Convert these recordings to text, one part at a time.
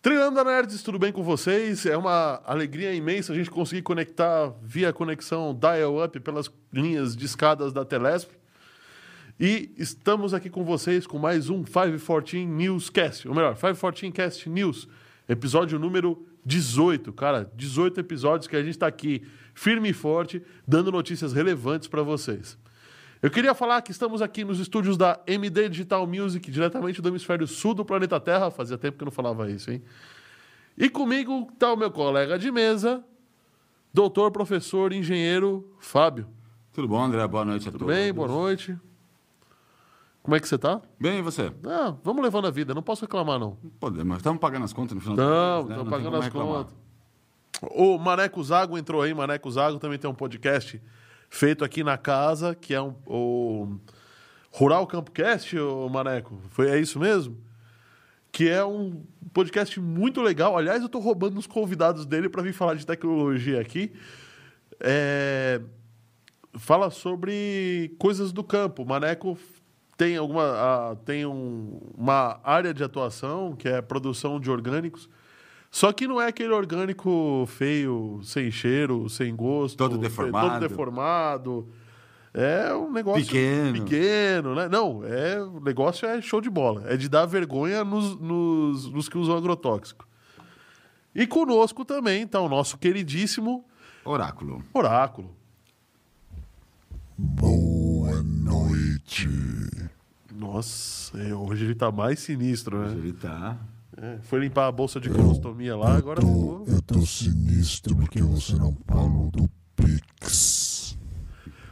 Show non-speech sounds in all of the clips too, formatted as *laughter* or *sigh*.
Trilhando Nerds, tudo bem com vocês? É uma alegria imensa a gente conseguir conectar via conexão dial-up pelas linhas de escadas da Telesp. E estamos aqui com vocês com mais um 514 Newscast, ou melhor, 514 Cast News, episódio número 18. Cara, 18 episódios que a gente está aqui firme e forte, dando notícias relevantes para vocês. Eu queria falar que estamos aqui nos estúdios da MD Digital Music, diretamente do hemisfério sul do planeta Terra. Fazia tempo que eu não falava isso, hein? E comigo está o meu colega de mesa, doutor, professor, engenheiro Fábio. Tudo bom, André? Boa noite a Tudo todos. bem? Boa noite. Como é que você está? Bem, e você? Ah, vamos levando a vida, não posso reclamar, não. Podemos. Estamos pagando as contas no final Não, do mês, né? estamos pagando as reclamar. contas. O Maneco Zago entrou aí, Maneco Zago também tem um podcast feito aqui na casa, que é um, o Rural Campocast, o Maneco. Foi, é isso mesmo? Que é um podcast muito legal. Aliás, eu estou roubando os convidados dele para vir falar de tecnologia aqui. É, fala sobre coisas do campo. O Maneco tem alguma ah, tem um- uma área de atuação que é produção de orgânicos. Só que não é aquele orgânico feio, sem cheiro, sem gosto, Todo fe- deformado. todo deformado. É um negócio Pequeno. pequeno, né? Não, é o negócio é show de bola. É de dar vergonha nos, nos, nos que usam agrotóxico. E conosco também está o nosso queridíssimo Oráculo. Oráculo. Boa noite. Nossa, é, hoje ele tá mais sinistro, né? Ele tá. É, foi limpar a bolsa de colostomia lá, agora Tô, eu tô sinistro porque você não falou do Pix.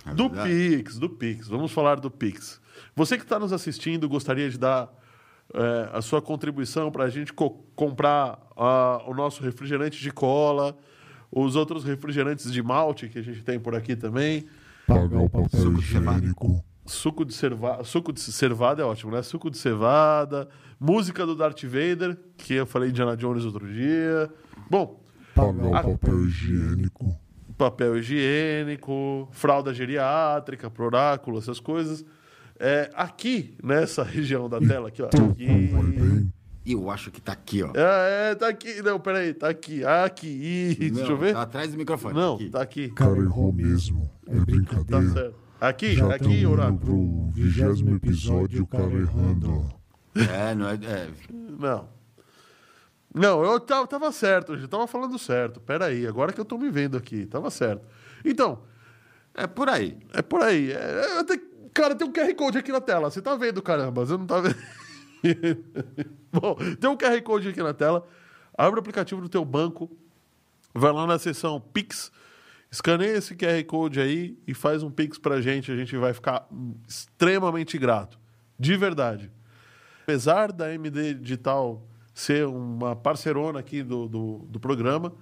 é Do. Pix, do Pix. Vamos falar do Pix. Você que está nos assistindo, gostaria de dar é, a sua contribuição para a gente co- comprar ah, o nosso refrigerante de cola, os outros refrigerantes de malte que a gente tem por aqui também. Pagar o papel Suco de cevada. higiênico. Suco de cervada. Suco de cervada é ótimo, né? Suco de cevada, música do Darth Vader, que eu falei Indiana Jones outro dia. Bom, Pagar o papel higiênico. papel higiênico, fralda geriátrica, pro oráculo, essas coisas. É, aqui, nessa *laughs* região da tela, aqui, ó. Aqui. Eu acho que tá aqui, ó. É, é, tá aqui. Não, peraí, tá aqui. Aqui. Ih, deixa eu ver. Tá atrás do microfone. Não, aqui. tá aqui. Cara, errou mesmo. É Tá brincadeira. certo. Aqui, Já aqui, oráculo. pro vigésimo episódio, o cara errando. É, não é. é. Não. Não, eu tava, tava certo, eu tava falando certo. Peraí, agora que eu tô me vendo aqui, tava certo. Então, É por aí. é por aí. É, é, tem- cara, tem um QR Code aqui na tela. Você tá vendo, caramba? Você não tá vendo? *laughs* Bom, tem um QR Code aqui na tela. Abre o aplicativo do teu banco, vai lá na seção Pix, escaneia esse QR Code aí e faz um Pix pra gente. A gente vai ficar extremamente grato. De verdade. Apesar da MD Digital ser uma parceirona aqui do, do, do programa,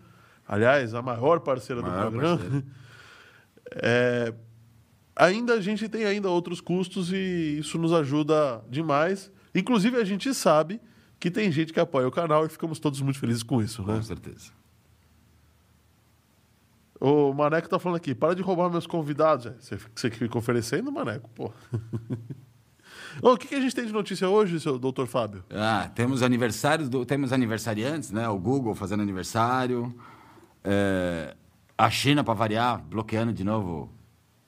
aliás, a maior parceira Maior do programa, *laughs* é, ainda a gente tem ainda outros custos e isso nos ajuda demais. Inclusive, a gente sabe que tem gente que apoia o canal e ficamos todos muito felizes com isso, né? Com certeza. O Maneco tá falando aqui, para de roubar meus convidados. É, Você, você que fica oferecendo, Maneco, pô. *laughs* O que, que a gente tem de notícia hoje, seu doutor Fábio? Ah, temos aniversários, do, temos aniversariantes, né? O Google fazendo aniversário. É, a China, para variar, bloqueando de novo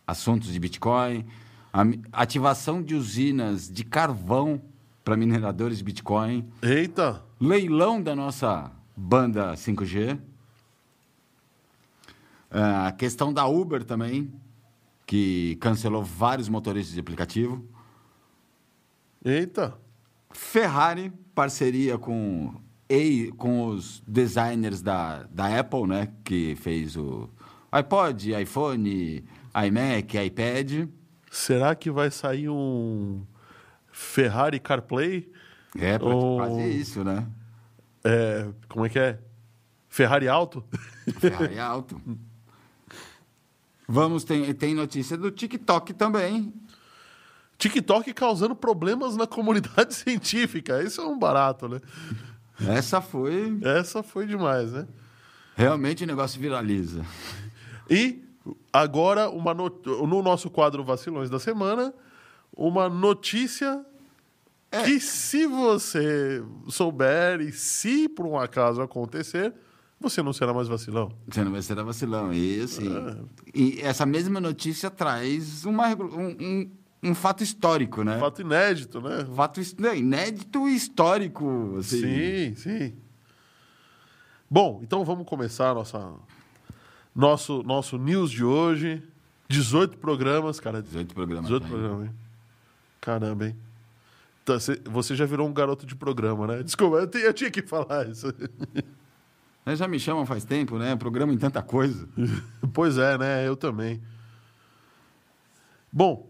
assuntos de Bitcoin. A ativação de usinas de carvão para mineradores de Bitcoin. Eita! Leilão da nossa banda 5G. É, a questão da Uber também, que cancelou vários motoristas de aplicativo. Eita! Ferrari, parceria com, com os designers da, da Apple, né? Que fez o iPod, iPhone, iMac, iPad. Será que vai sair um Ferrari CarPlay? É, pra Oh. fazer isso, né? É, como é que é? Ferrari Alto? Ferrari alto. *laughs* Vamos, tem, tem notícia do TikTok também. TikTok causando problemas na comunidade *laughs* científica. Isso é um barato, né? Essa foi. Essa foi demais, né? Realmente o negócio viraliza. E agora, uma not- no nosso quadro Vacilões da Semana, uma notícia Que se você souber e se por um acaso acontecer, você não será mais vacilão. Você não vai ser vacilão. E, assim, É. e essa mesma notícia traz uma, um, um, um fato histórico, né? Fato inédito, né? Fato inédito e histórico. Assim. Sim, sim. Bom, então vamos começar nossa, nosso, nosso news de hoje. 18 programas, cara. 18 programas. 18 né? programas, hein? Caramba, hein? Cê- Você já virou um garoto de programa, né? Desculpa, eu, te- eu tinha que falar isso. *laughs* Eles já me chamam faz tempo, né? Programa em tanta coisa. *laughs* Pois é, né? Eu também. Bom,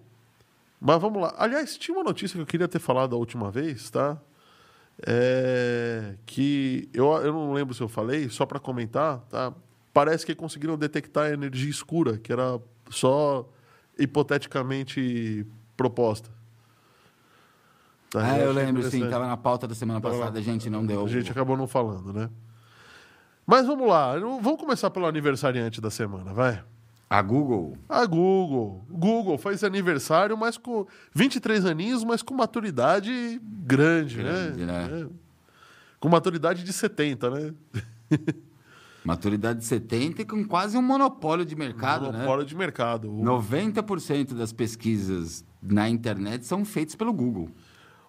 mas vamos lá. Aliás, tinha uma notícia que eu queria ter falado a última vez, tá? É, que eu, eu não lembro se eu falei, só para comentar, tá? Parece que conseguiram detectar energia escura, que era só hipoteticamente proposta. Tá? Ah, eu achei lembro, sim. interessante. Tava na pauta da semana Tava passada, lá. a gente não deu. A gente acabou não falando, né? Mas vamos lá, vamos começar pelo aniversariante da semana, vai. A Google. A Google. Google faz aniversário, mas com 23 aninhos, mas com maturidade grande, Grande, né? né? Com maturidade de 70, né? *laughs* Maturidade de 70 e com quase um monopólio de mercado, Monopólio de mercado. né? O, 90% das pesquisas na internet são feitas pelo Google.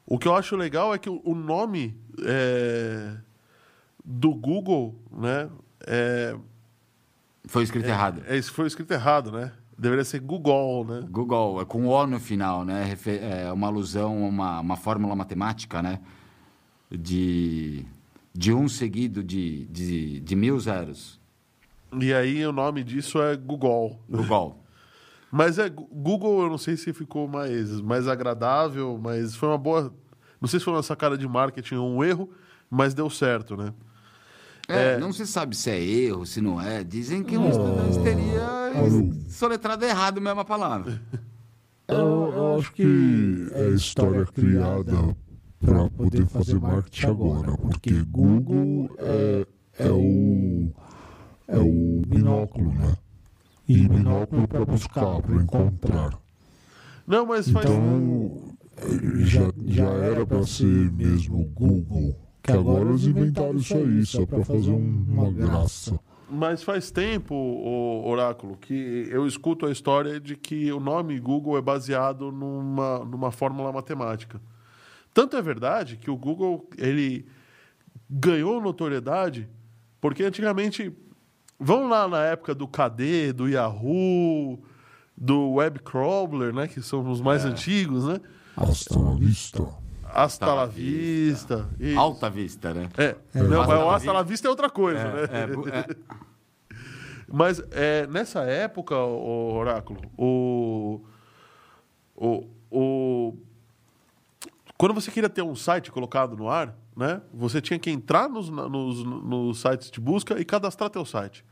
o que eu acho legal é que o, o nome é, do Google, né? É, Foi escrito errado. é, isso foi escrito errado, né? Deveria ser Google, né? Google, é com O no final, né? É uma alusão a uma, uma fórmula matemática, né? De, de um seguido de, de, de mil zeros. E aí o nome disso é Google. Google. Mas é Google, eu não sei se ficou mais, mais agradável, mas foi uma boa. Não sei se foi uma sacada de marketing ou um erro, mas deu certo, né? É, Não se sabe se é erro, se não é. Dizem que um estudante teria soletrado errado mesmo a palavra. Eu, eu acho que é história criada para poder fazer marketing agora, porque Google é, é o é o binóculo, né? E binóculo para buscar, para encontrar. Não, mas faz. Então já, já era para ser mesmo Google, que agora eles inventaram isso aí só para fazer um- uma graça. Mas faz tempo, o Oráculo, que eu escuto a história de que o nome Google é baseado numa, numa fórmula matemática. Tanto é verdade que o Google ele ganhou notoriedade porque antigamente, vamos lá na época do KD, do Yahoo, do Web Crawler, né, que são os mais antigos, né? Hasta la vista. Hasta la vista. isso. Alta vista, né? É, não, Hasta mas o Hasta la vista é outra coisa, né? É, é, *laughs* Mas é, nessa época, o Oráculo, o, o, o, quando você queria ter um site colocado no ar, né, você tinha que entrar nos, nos, nos sites de busca e cadastrar teu site.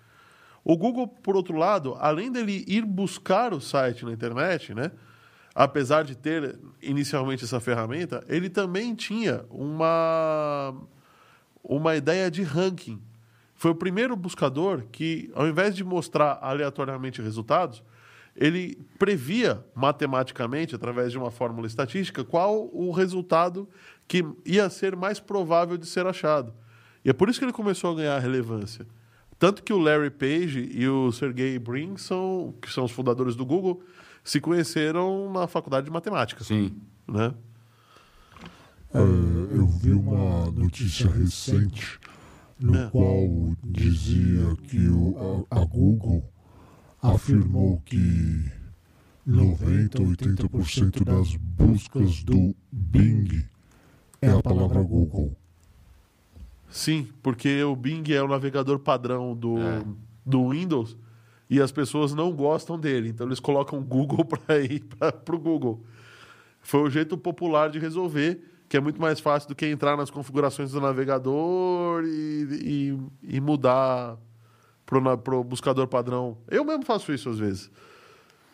O Google, por outro lado, além dele ir buscar o site na internet, né, apesar de ter inicialmente essa ferramenta, ele também tinha uma, uma ideia de ranking. Foi o primeiro buscador que, ao invés de mostrar aleatoriamente resultados, ele previa matematicamente, através de uma fórmula estatística, qual o resultado que ia ser mais provável de ser achado. E é por isso que ele começou a ganhar relevância. Tanto que o Larry Page e o Sergey Brin, são, que são os fundadores do Google, se conheceram na faculdade de matemática. sim. Né? É, eu vi uma notícia recente no É. qual dizia que o, a, a Google afirmou que 90 ou 80% das buscas do Bing é a palavra Google. Sim, porque o Bing é o navegador padrão do, É. do Windows e as pessoas não gostam dele. Então eles colocam Google *laughs* para ir para o Google. Foi o jeito popular de resolver, que é muito mais fácil do que entrar nas configurações do navegador e, e, e mudar para o buscador padrão. Eu mesmo faço isso às vezes.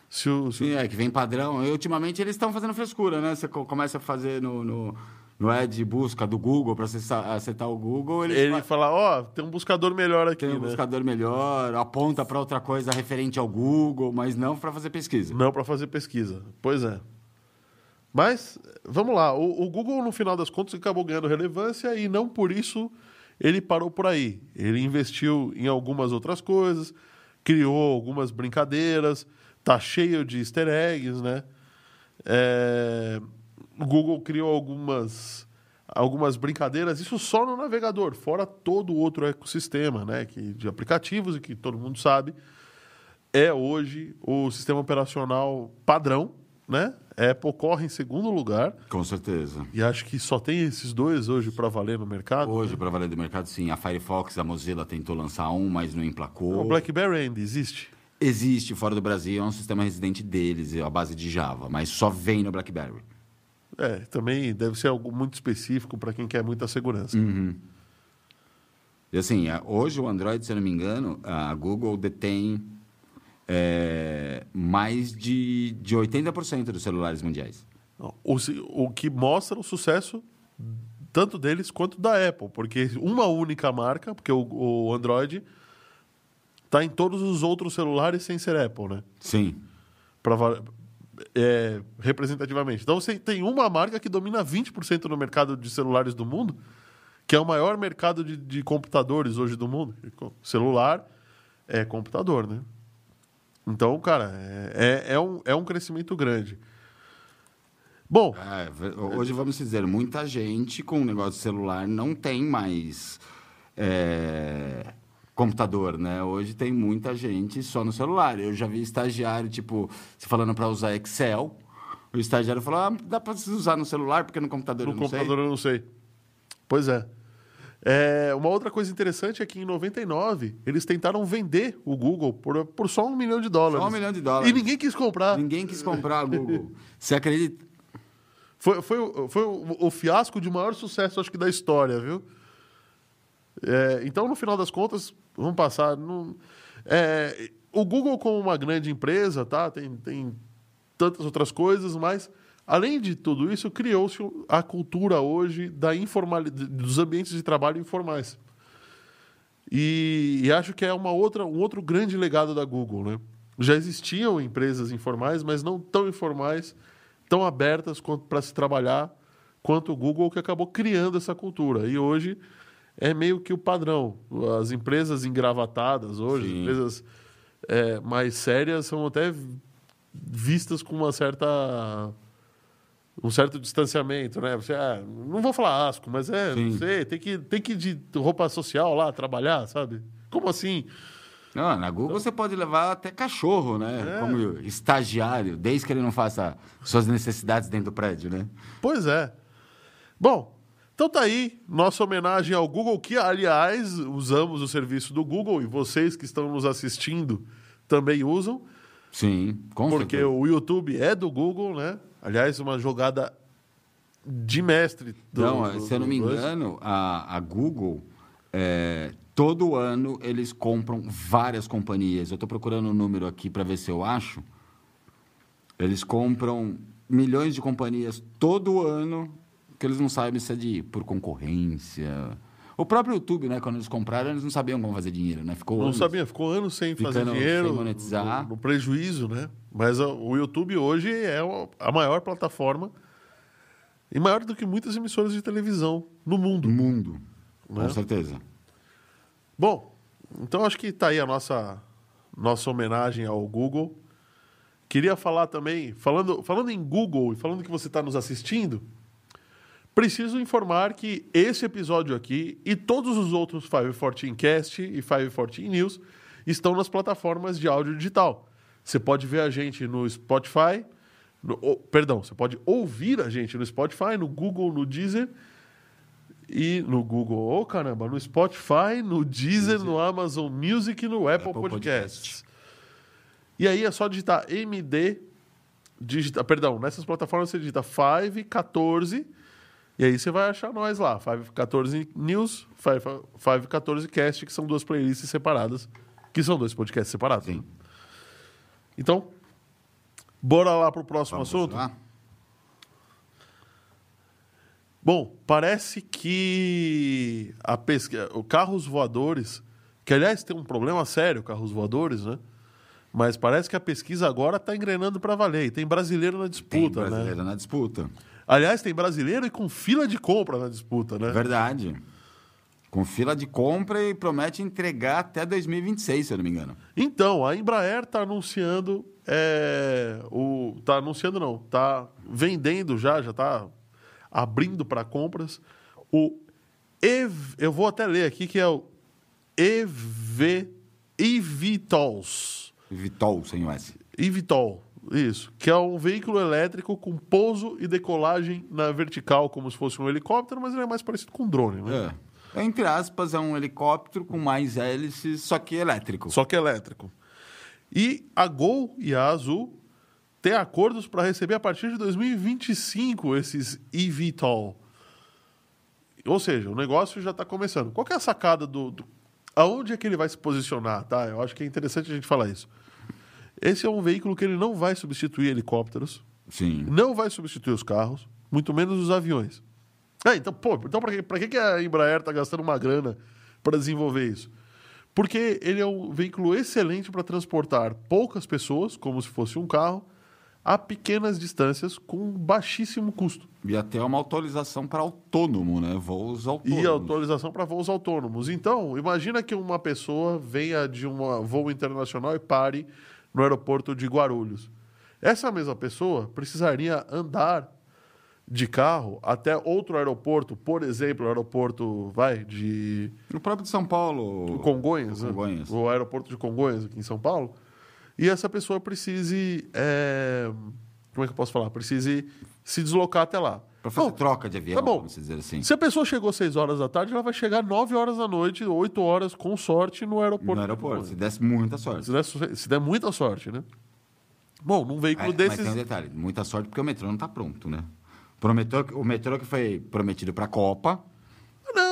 Se o, se o- Sim, é que vem padrão. E ultimamente eles estão fazendo frescura, né? Você co- começa a fazer no, no, no ad de busca do Google para acessar, acertar o Google, ele fa- fala, ó, tem um buscador melhor aqui, tem um né? buscador melhor, aponta para outra coisa referente ao Google, mas não para fazer pesquisa. Não para fazer pesquisa. Pois é. Mas, vamos lá. O, o Google, no final das contas, acabou ganhando relevância e não por isso ele parou por aí. Ele investiu em algumas outras coisas, criou algumas brincadeiras, tá cheio de easter eggs, né? É, o Google criou algumas, algumas brincadeiras, isso só no navegador, fora todo outro ecossistema, né? Que, de aplicativos e que todo mundo sabe. É hoje o sistema operacional padrão, né? Apple corre em segundo lugar. Com certeza. E acho que só tem esses dois hoje para valer no mercado. Hoje, para valer do mercado, sim. A Firefox, a Mozilla tentou lançar um, mas não emplacou. O BlackBerry ainda existe? Existe fora do Brasil, é um sistema residente deles, é a base de Java, mas só vem no BlackBerry. É, também deve ser algo muito específico para quem quer muita segurança. Uhum. E assim, hoje o Android, se eu não me engano, a Google detém é, mais de, de 80% dos celulares mundiais. O, o que mostra o sucesso tanto deles quanto da Apple, porque uma única marca, porque o, o Android está em todos os outros celulares sem ser Apple, né? Sim. Pra, é, representativamente. Então você tem uma marca que domina 20% no mercado de celulares do mundo, que é o maior mercado de, de computadores hoje do mundo. Celular é computador, né? Então, cara, é, é, é, um, é um crescimento grande. Bom. É, hoje, vamos dizer, muita gente com o negócio de celular não tem mais é, computador, né? Hoje tem muita gente só no celular. Eu já vi estagiário, tipo, se falando para usar Excel. O estagiário falou: ah, dá para usar no celular, porque no computador no eu não computador sei. eu não sei. Pois é. É, uma outra coisa interessante é que em 99 eles tentaram vender o Google por, por só um milhão de dólares. Só um milhão de dólares. E ninguém quis comprar. Ninguém quis comprar o Google. Você acredita? Foi, foi, foi o, o, fiasco de maior sucesso, acho que, da história, viu? É, então, no final das contas, vamos passar. É, o Google, como uma grande empresa, tá? tem, tem tantas outras coisas, mas Além de tudo isso, criou-se a cultura hoje da informalidade, dos ambientes de trabalho informais. E, e, acho que é uma outra, um outro grande legado da Google. Né? Já existiam empresas informais, mas não tão informais, tão abertas para se trabalhar quanto o Google, que acabou criando essa cultura. E hoje é meio que o padrão. As empresas engravatadas hoje, Sim. empresas é, mais sérias, são até vistas com uma certa um certo distanciamento, né? Você, ah, não vou falar asco, mas é, Sim. não sei, tem que, tem que ir de roupa social lá trabalhar, sabe? Como assim? Não, na Google então... você pode levar até cachorro, né? É. Como estagiário, desde que ele não faça suas necessidades dentro do prédio, né? Pois é. Bom, então tá aí nossa homenagem ao Google, que aliás usamos o serviço do Google e vocês que estão nos assistindo também usam. Sim, com Porque certeza. o YouTube é do Google, né? Aliás, uma jogada de mestre. Do, não, do, se eu não me engano, a, a Google, é, todo ano eles compram várias companhias. Eu estou procurando o um número aqui para ver se eu acho. Eles compram milhões de companhias todo ano que eles não sabem se é de por concorrência. O próprio YouTube, né? Quando eles compraram, eles não sabiam como fazer dinheiro, né? Ficou não anos, sabia, ficou anos sem fazer dinheiro, sem monetizar, no, prejuízo, né? Mas o YouTube hoje é a maior plataforma e maior do que muitas emissoras de televisão no mundo. No mundo, né? com certeza. Bom, então acho que está aí a nossa, nossa homenagem ao Google. Queria falar também, falando, falando em Google e falando que você está nos assistindo, preciso informar que esse episódio aqui e todos os outros 514 Cast e 514 News estão nas plataformas de áudio digital. Você pode ver a gente no Spotify, no, oh, perdão, você pode ouvir a gente no Spotify, no Google, no Deezer e no Google, oh caramba, no Spotify, no Deezer, Deezer. no Amazon Music e no Apple, Apple Podcasts. Podcast. E aí é só digitar MD, digita, perdão, nessas plataformas você digita 514 e aí você vai achar nós lá, 514 News, 514 Cast, que são duas playlists separadas, que são dois podcasts separados. Sim. Então, bora lá para o próximo Vamos assunto? Lá. Bom, parece que a pesquisa, o carros voadores, que aliás tem um problema sério, carros voadores, né? Mas parece que a pesquisa agora está engrenando para valer. E tem brasileiro na Tem disputa, né? brasileiro na disputa. Aliás, tem brasileiro e com fila de compra na disputa, né? Verdade. Com fila de compra e promete entregar até 2026, se eu não me engano. Então, a Embraer está anunciando, é, o, tá anunciando não, está vendendo já, já está abrindo para compras o Ev, eu vou até ler aqui que é o EV eVTOLs. Vitol, sem o S. eVTOL, isso, que é um veículo elétrico com pouso e decolagem na vertical, como se fosse um helicóptero, mas ele é mais parecido com um drone, né? É. Entre aspas, é um helicóptero com mais hélices, só que elétrico. Só que elétrico. E a Gol e a Azul têm acordos para receber a partir de 2025 esses eVTOL. Ou seja, o negócio já está começando. Qual é a sacada do, do. Aonde é que ele vai se posicionar, tá? Eu acho que é interessante a gente falar isso. Esse é um veículo que ele não vai substituir helicópteros, Sim. não vai substituir os carros, muito menos os aviões. Ah, então, pô, então para que, pra que que a Embraer está gastando uma grana para desenvolver isso? Porque ele é um veículo excelente para transportar poucas pessoas, como se fosse um carro, a pequenas distâncias com baixíssimo custo. E até uma autorização para autônomo, né? Voos autônomos. E autorização para voos autônomos. Então, imagina que uma pessoa venha de um voo internacional e pare no aeroporto de Guarulhos. Essa mesma pessoa precisaria andar de carro até outro aeroporto, por exemplo, o aeroporto, vai, de No próprio de São Paulo. Congonhas, né? Congonhas. o aeroporto de Congonhas, aqui em São Paulo, e essa pessoa precise, é, como é que eu posso falar? Precise se deslocar até lá. Para fazer troca de avião, tá bom. vamos dizer assim. Se a pessoa chegou 6 horas da tarde, ela vai chegar 9 horas da noite, 8 horas, com sorte, no aeroporto. No aeroporto, se desse muita sorte. Se der, se der muita sorte, né? Bom, num veículo Aí, desses. Mas tem um detalhe, muita sorte porque o metrô não está pronto, né? Prometeu, o metrô que foi prometido para a Copa.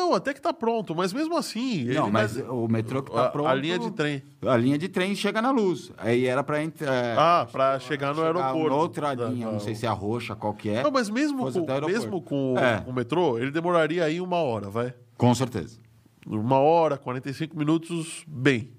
Não, até que tá pronto, mas mesmo assim. não, mas vai- o metrô que a, está pronto. a linha de trem. A linha de trem chega na luz. Aí era para entrar. Ah, pra chegar no aeroporto. Outra Da- linha, da- não sei se é a roxa, qual que é. Não, mas mesmo com, mesmo com, É. com o metrô, ele demoraria aí uma hora, vai? Com certeza. Uma hora, 45 minutos, bem.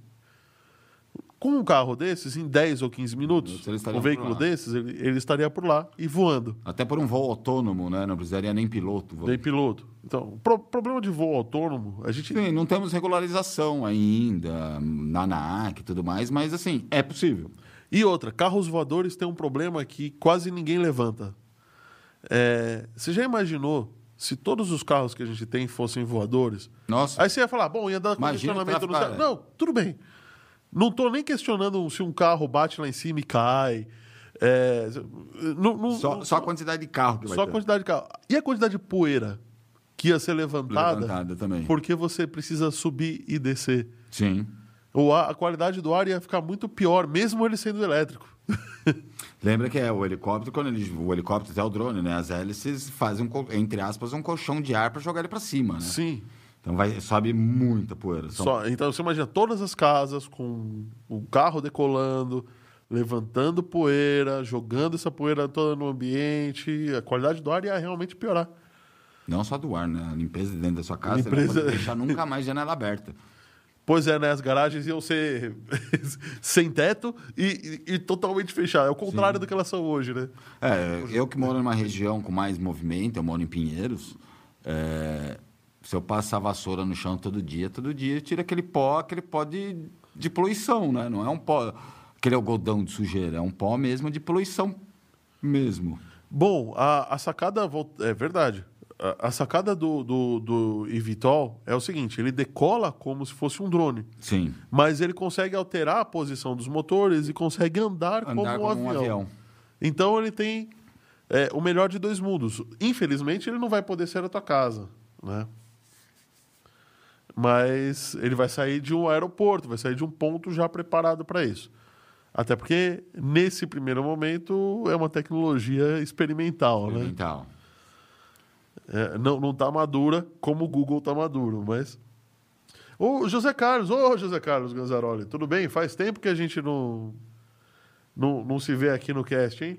Com um carro desses, em 10 ou 15 minutos, um veículo desses, ele, ele estaria por lá e voando. Até por um voo autônomo, né? Não precisaria nem piloto. Tem piloto. Então, o pro- problema de voo autônomo, a gente. Sim, não temos regularização ainda, na ANAC e tudo mais, mas assim, é possível. E outra, carros voadores têm um problema que quase ninguém levanta. É, você já imaginou se todos os carros que a gente tem fossem voadores? Nossa, Aí você ia falar, bom, ia dar Imagina condicionamento no céu. Não, tudo bem. Não estou nem questionando se um carro bate lá em cima e cai. É, não- não- só, não- só a quantidade de carro que vai só a ter. quantidade de carro. E a quantidade de poeira que ia ser levantada, Levantada também. porque você precisa subir e descer. Sim. O ar- a qualidade do ar ia ficar muito pior, mesmo ele sendo elétrico. *laughs* Lembra que é o helicóptero, quando ele, o helicóptero até o drone, né? As hélices fazem, um entre aspas, um colchão de ar para jogar ele para cima, né? Sim. Então vai, sobe muita poeira. São- Só- então você imagina todas as casas com o carro decolando, levantando poeira, jogando essa poeira toda no ambiente, a qualidade do ar ia realmente piorar. Não só do ar, né? A limpeza de dentro da sua casa, Limpeza- você não *laughs* deixar nunca mais janela aberta. Pois é, né? As garagens iam ser *laughs* sem teto e, e- e totalmente fechadas. É o contrário do que elas são hoje, né? É, eu que moro numa região com mais movimento, eu moro em Pinheiros, é, se eu passar vassoura no chão todo dia, todo dia tira aquele pó, aquele pó de, de poluição, né? Não é um pó, aquele algodão de sujeira, é um pó mesmo de poluição mesmo. Bom, a, a sacada. É verdade. A, a sacada do, do, do eVTOL é o seguinte: ele decola como se fosse um drone. Sim, Mas ele consegue alterar a posição dos motores e consegue andar, andar como, um, como um avião. avião. Então ele tem é, o melhor de dois mundos. Infelizmente, ele não vai poder ser a tua casa, né? Mas ele vai sair de um aeroporto, vai sair de um ponto já preparado para isso. Até porque, nesse primeiro momento, é uma tecnologia experimental, né? Experimental. É, não, não tá madura como o Google tá maduro, mas. Ô, José Carlos, ô José Carlos Ganzaroli, tudo bem? Faz tempo que a gente não, não, não se vê aqui no cast, hein?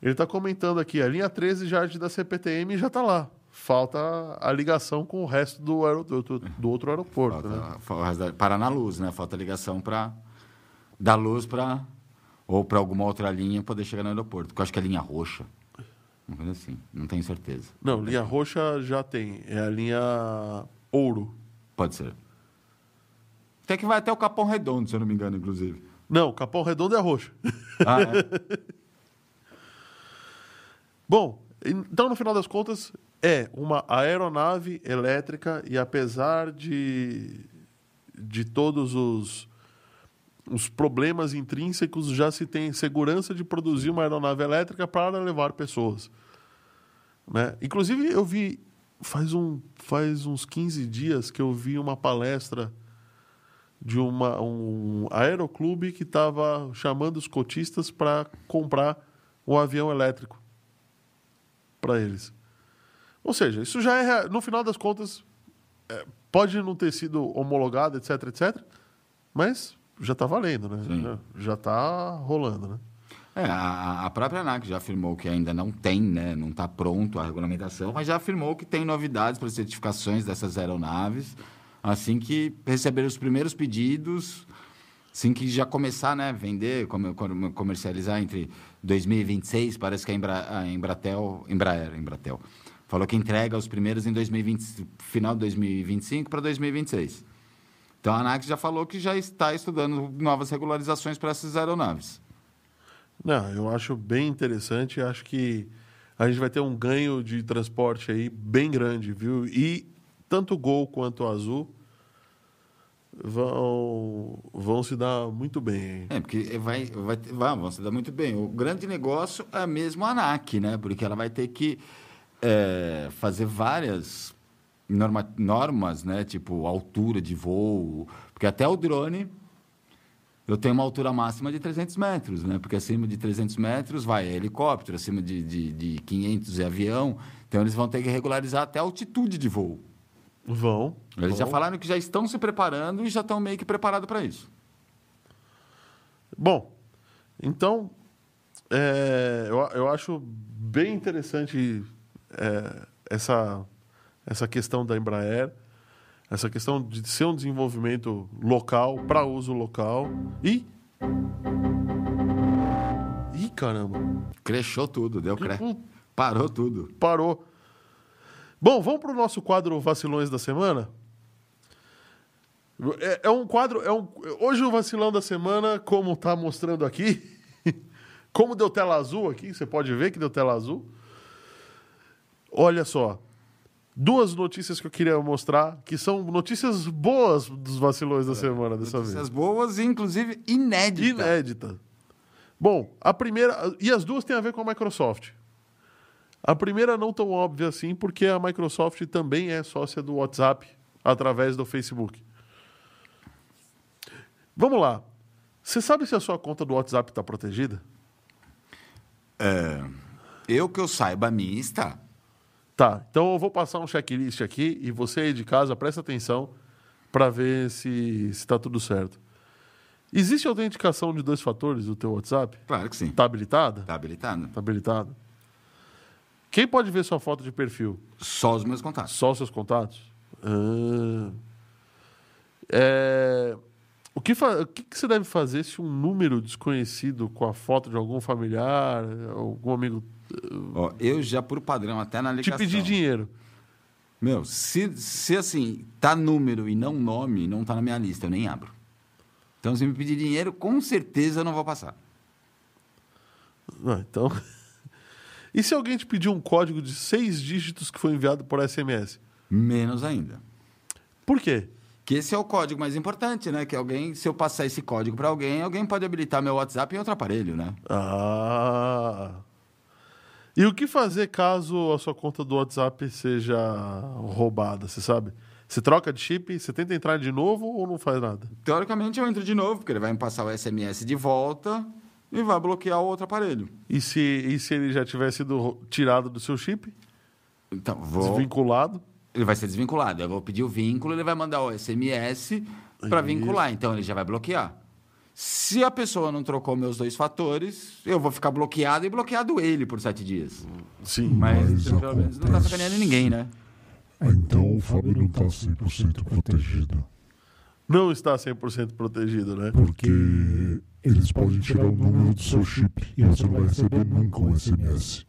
Ele tá comentando aqui, a linha 13 já da CPTM já tá lá. Falta a ligação com o resto do, aero, do, outro aeroporto, né? Falta, fa- parar na luz, né? Falta ligação para da luz para ou para alguma outra linha poder chegar no aeroporto. Porque eu acho que é linha roxa. Uma coisa assim, não tenho certeza. Não, linha roxa já tem. É a linha ouro. Pode ser. Até que vai até o Capão Redondo, se eu não me engano, inclusive. Não, Capão Redondo é roxa. Ah, é? *laughs* Bom, então no final das contas é uma aeronave elétrica e apesar de, de todos os, os problemas intrínsecos, já se tem segurança de produzir uma aeronave elétrica para levar pessoas. Né? Inclusive, eu vi faz, um, faz uns 15 dias que eu vi uma palestra de uma, um aeroclube que estava chamando os cotistas para comprar um avião elétrico para eles. Ou seja, isso já é, no final das contas, é, pode não ter sido homologado, etc, etc, mas já está valendo, né? Sim. Já está rolando, né? É, a, a própria ANAC já afirmou que ainda não tem, né, não está pronto a regulamentação, mas já afirmou que tem novidades para certificações dessas aeronaves, assim que receber os primeiros pedidos, assim que já começar né, vender, comer- com- comercializar entre 2026, parece que a, Embra, a Embratel, Embraer, Embratel, falou que entrega os primeiros em 2020, final de 2025 para 2026. Então a ANAC já falou que já está estudando novas regularizações para essas aeronaves. Não, eu acho bem interessante. Acho que a gente vai ter um ganho de transporte aí bem grande, viu? E tanto o Gol quanto o Azul vão, vão se dar muito bem. É, porque vai, vai, vai, vão se dar muito bem. O grande negócio é mesmo a ANAC, né? Porque ela vai ter que é, fazer várias norma, normas, né? Tipo, altura de voo. Porque até o drone, eu tenho uma altura máxima de 300 metros, né? Porque acima de 300 metros vai helicóptero, acima de, de, de 500 é avião. Então, eles vão ter que regularizar até a altitude de voo. Vão. Eles já vão. falaram que já estão se preparando e já estão meio que preparados para isso. Bom, então, é, eu, eu acho bem interessante é, essa, essa questão da Embraer, essa questão de ser um desenvolvimento local, para uso local. E. Ih, caramba! Crechou tudo, deu cre... Parou tudo. Parou. Bom, vamos para o nosso quadro Vacilões da Semana? É, é um quadro. É um, hoje o vacilão da semana, como está mostrando aqui, *laughs* como deu tela azul aqui, você pode ver que deu tela azul. Olha só. Duas notícias que eu queria mostrar, que são notícias boas dos vacilões da semana dessa vez. Notícias boas e, inclusive, inéditas. Inédita. Bom, a primeira. E as duas têm a ver com a Microsoft. A primeira não tão óbvia assim, porque a Microsoft também é sócia do WhatsApp através do Facebook. Vamos lá. Você sabe se a sua conta do WhatsApp está protegida? Eu que eu saiba, a minha está. Tá. Então eu vou passar um checklist aqui e você aí de casa presta atenção para ver se está tudo certo. Existe autenticação de dois fatores do teu WhatsApp? Claro que sim. Está habilitada? Está habilitado. Tá habilitado. Quem pode ver sua foto de perfil? Só os meus contatos. Só os seus contatos? Ah. É, O, que fa- o que que você deve fazer se um número desconhecido com a foto de algum familiar, algum amigo, Ó, eu já, por padrão, até na te ligação... pedir dinheiro? Meu, se, se assim, tá número e não nome, não tá na minha lista, eu nem abro. Então, se me pedir dinheiro, com certeza eu não vou passar. Ah, então. *laughs* e se alguém te pedir um código de seis dígitos que foi enviado por SMS? Menos ainda. Por quê? Que esse é o código mais importante, né? Que alguém, se eu passar esse código para alguém, alguém pode habilitar meu WhatsApp em outro aparelho, né? Ah. E o que fazer caso a sua conta do WhatsApp seja roubada, você sabe? Você troca de chip, você tenta entrar de novo ou não faz nada? Teoricamente eu entro de novo, porque ele vai me passar o SMS de volta e vai bloquear o outro aparelho. E se, e se ele já tiver sido tirado do seu chip, Então, vou... desvinculado? ele vai ser desvinculado. Eu vou pedir o vínculo, ele vai mandar o SMS para vincular. Então ele já vai bloquear. Se a pessoa não trocou meus dois fatores, eu vou ficar bloqueado e bloqueado ele por sete dias. Sim. Mas, Mas pelo menos não tá sacaneando ninguém, né? Ah, Então o Fábio não tá 100% protegido. não está 100% protegido, né? Porque eles podem tirar o número do seu chip e você não vai receber nunca um SMS.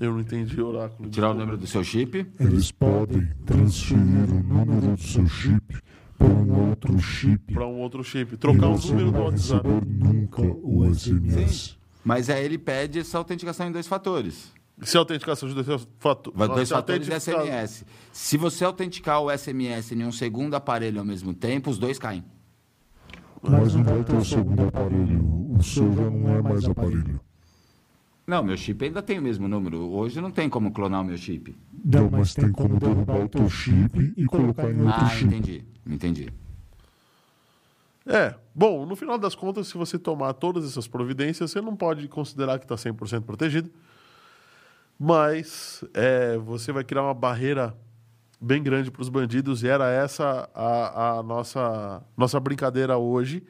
Eu não entendi o oráculo. Tirar o número do seu chip. Eles podem transferir o número do seu chip para um outro chip. Para um outro chip. Trocar e o você número não do vai WhatsApp. receber nunca o SMS. Mas aí ele pede essa autenticação em dois fatores. Se a autenticação de dois fatores. Vai dois fatores de SMS. Se você autenticar o SMS em um segundo aparelho ao mesmo tempo, os dois caem. Mas não vai ter o segundo aparelho. O seu já não é mais aparelho. Não, meu chip ainda tem o mesmo número. Hoje não tem como clonar o meu chip. Não, mas tem como derrubar o teu chip e colocar em outro Ah, chip. entendi. Entendi. É. Bom, no final das contas, se você tomar todas essas providências, você não pode considerar que está 100% protegido. Mas é, você vai criar uma barreira bem grande para os bandidos e era essa a, a nossa, nossa brincadeira hoje.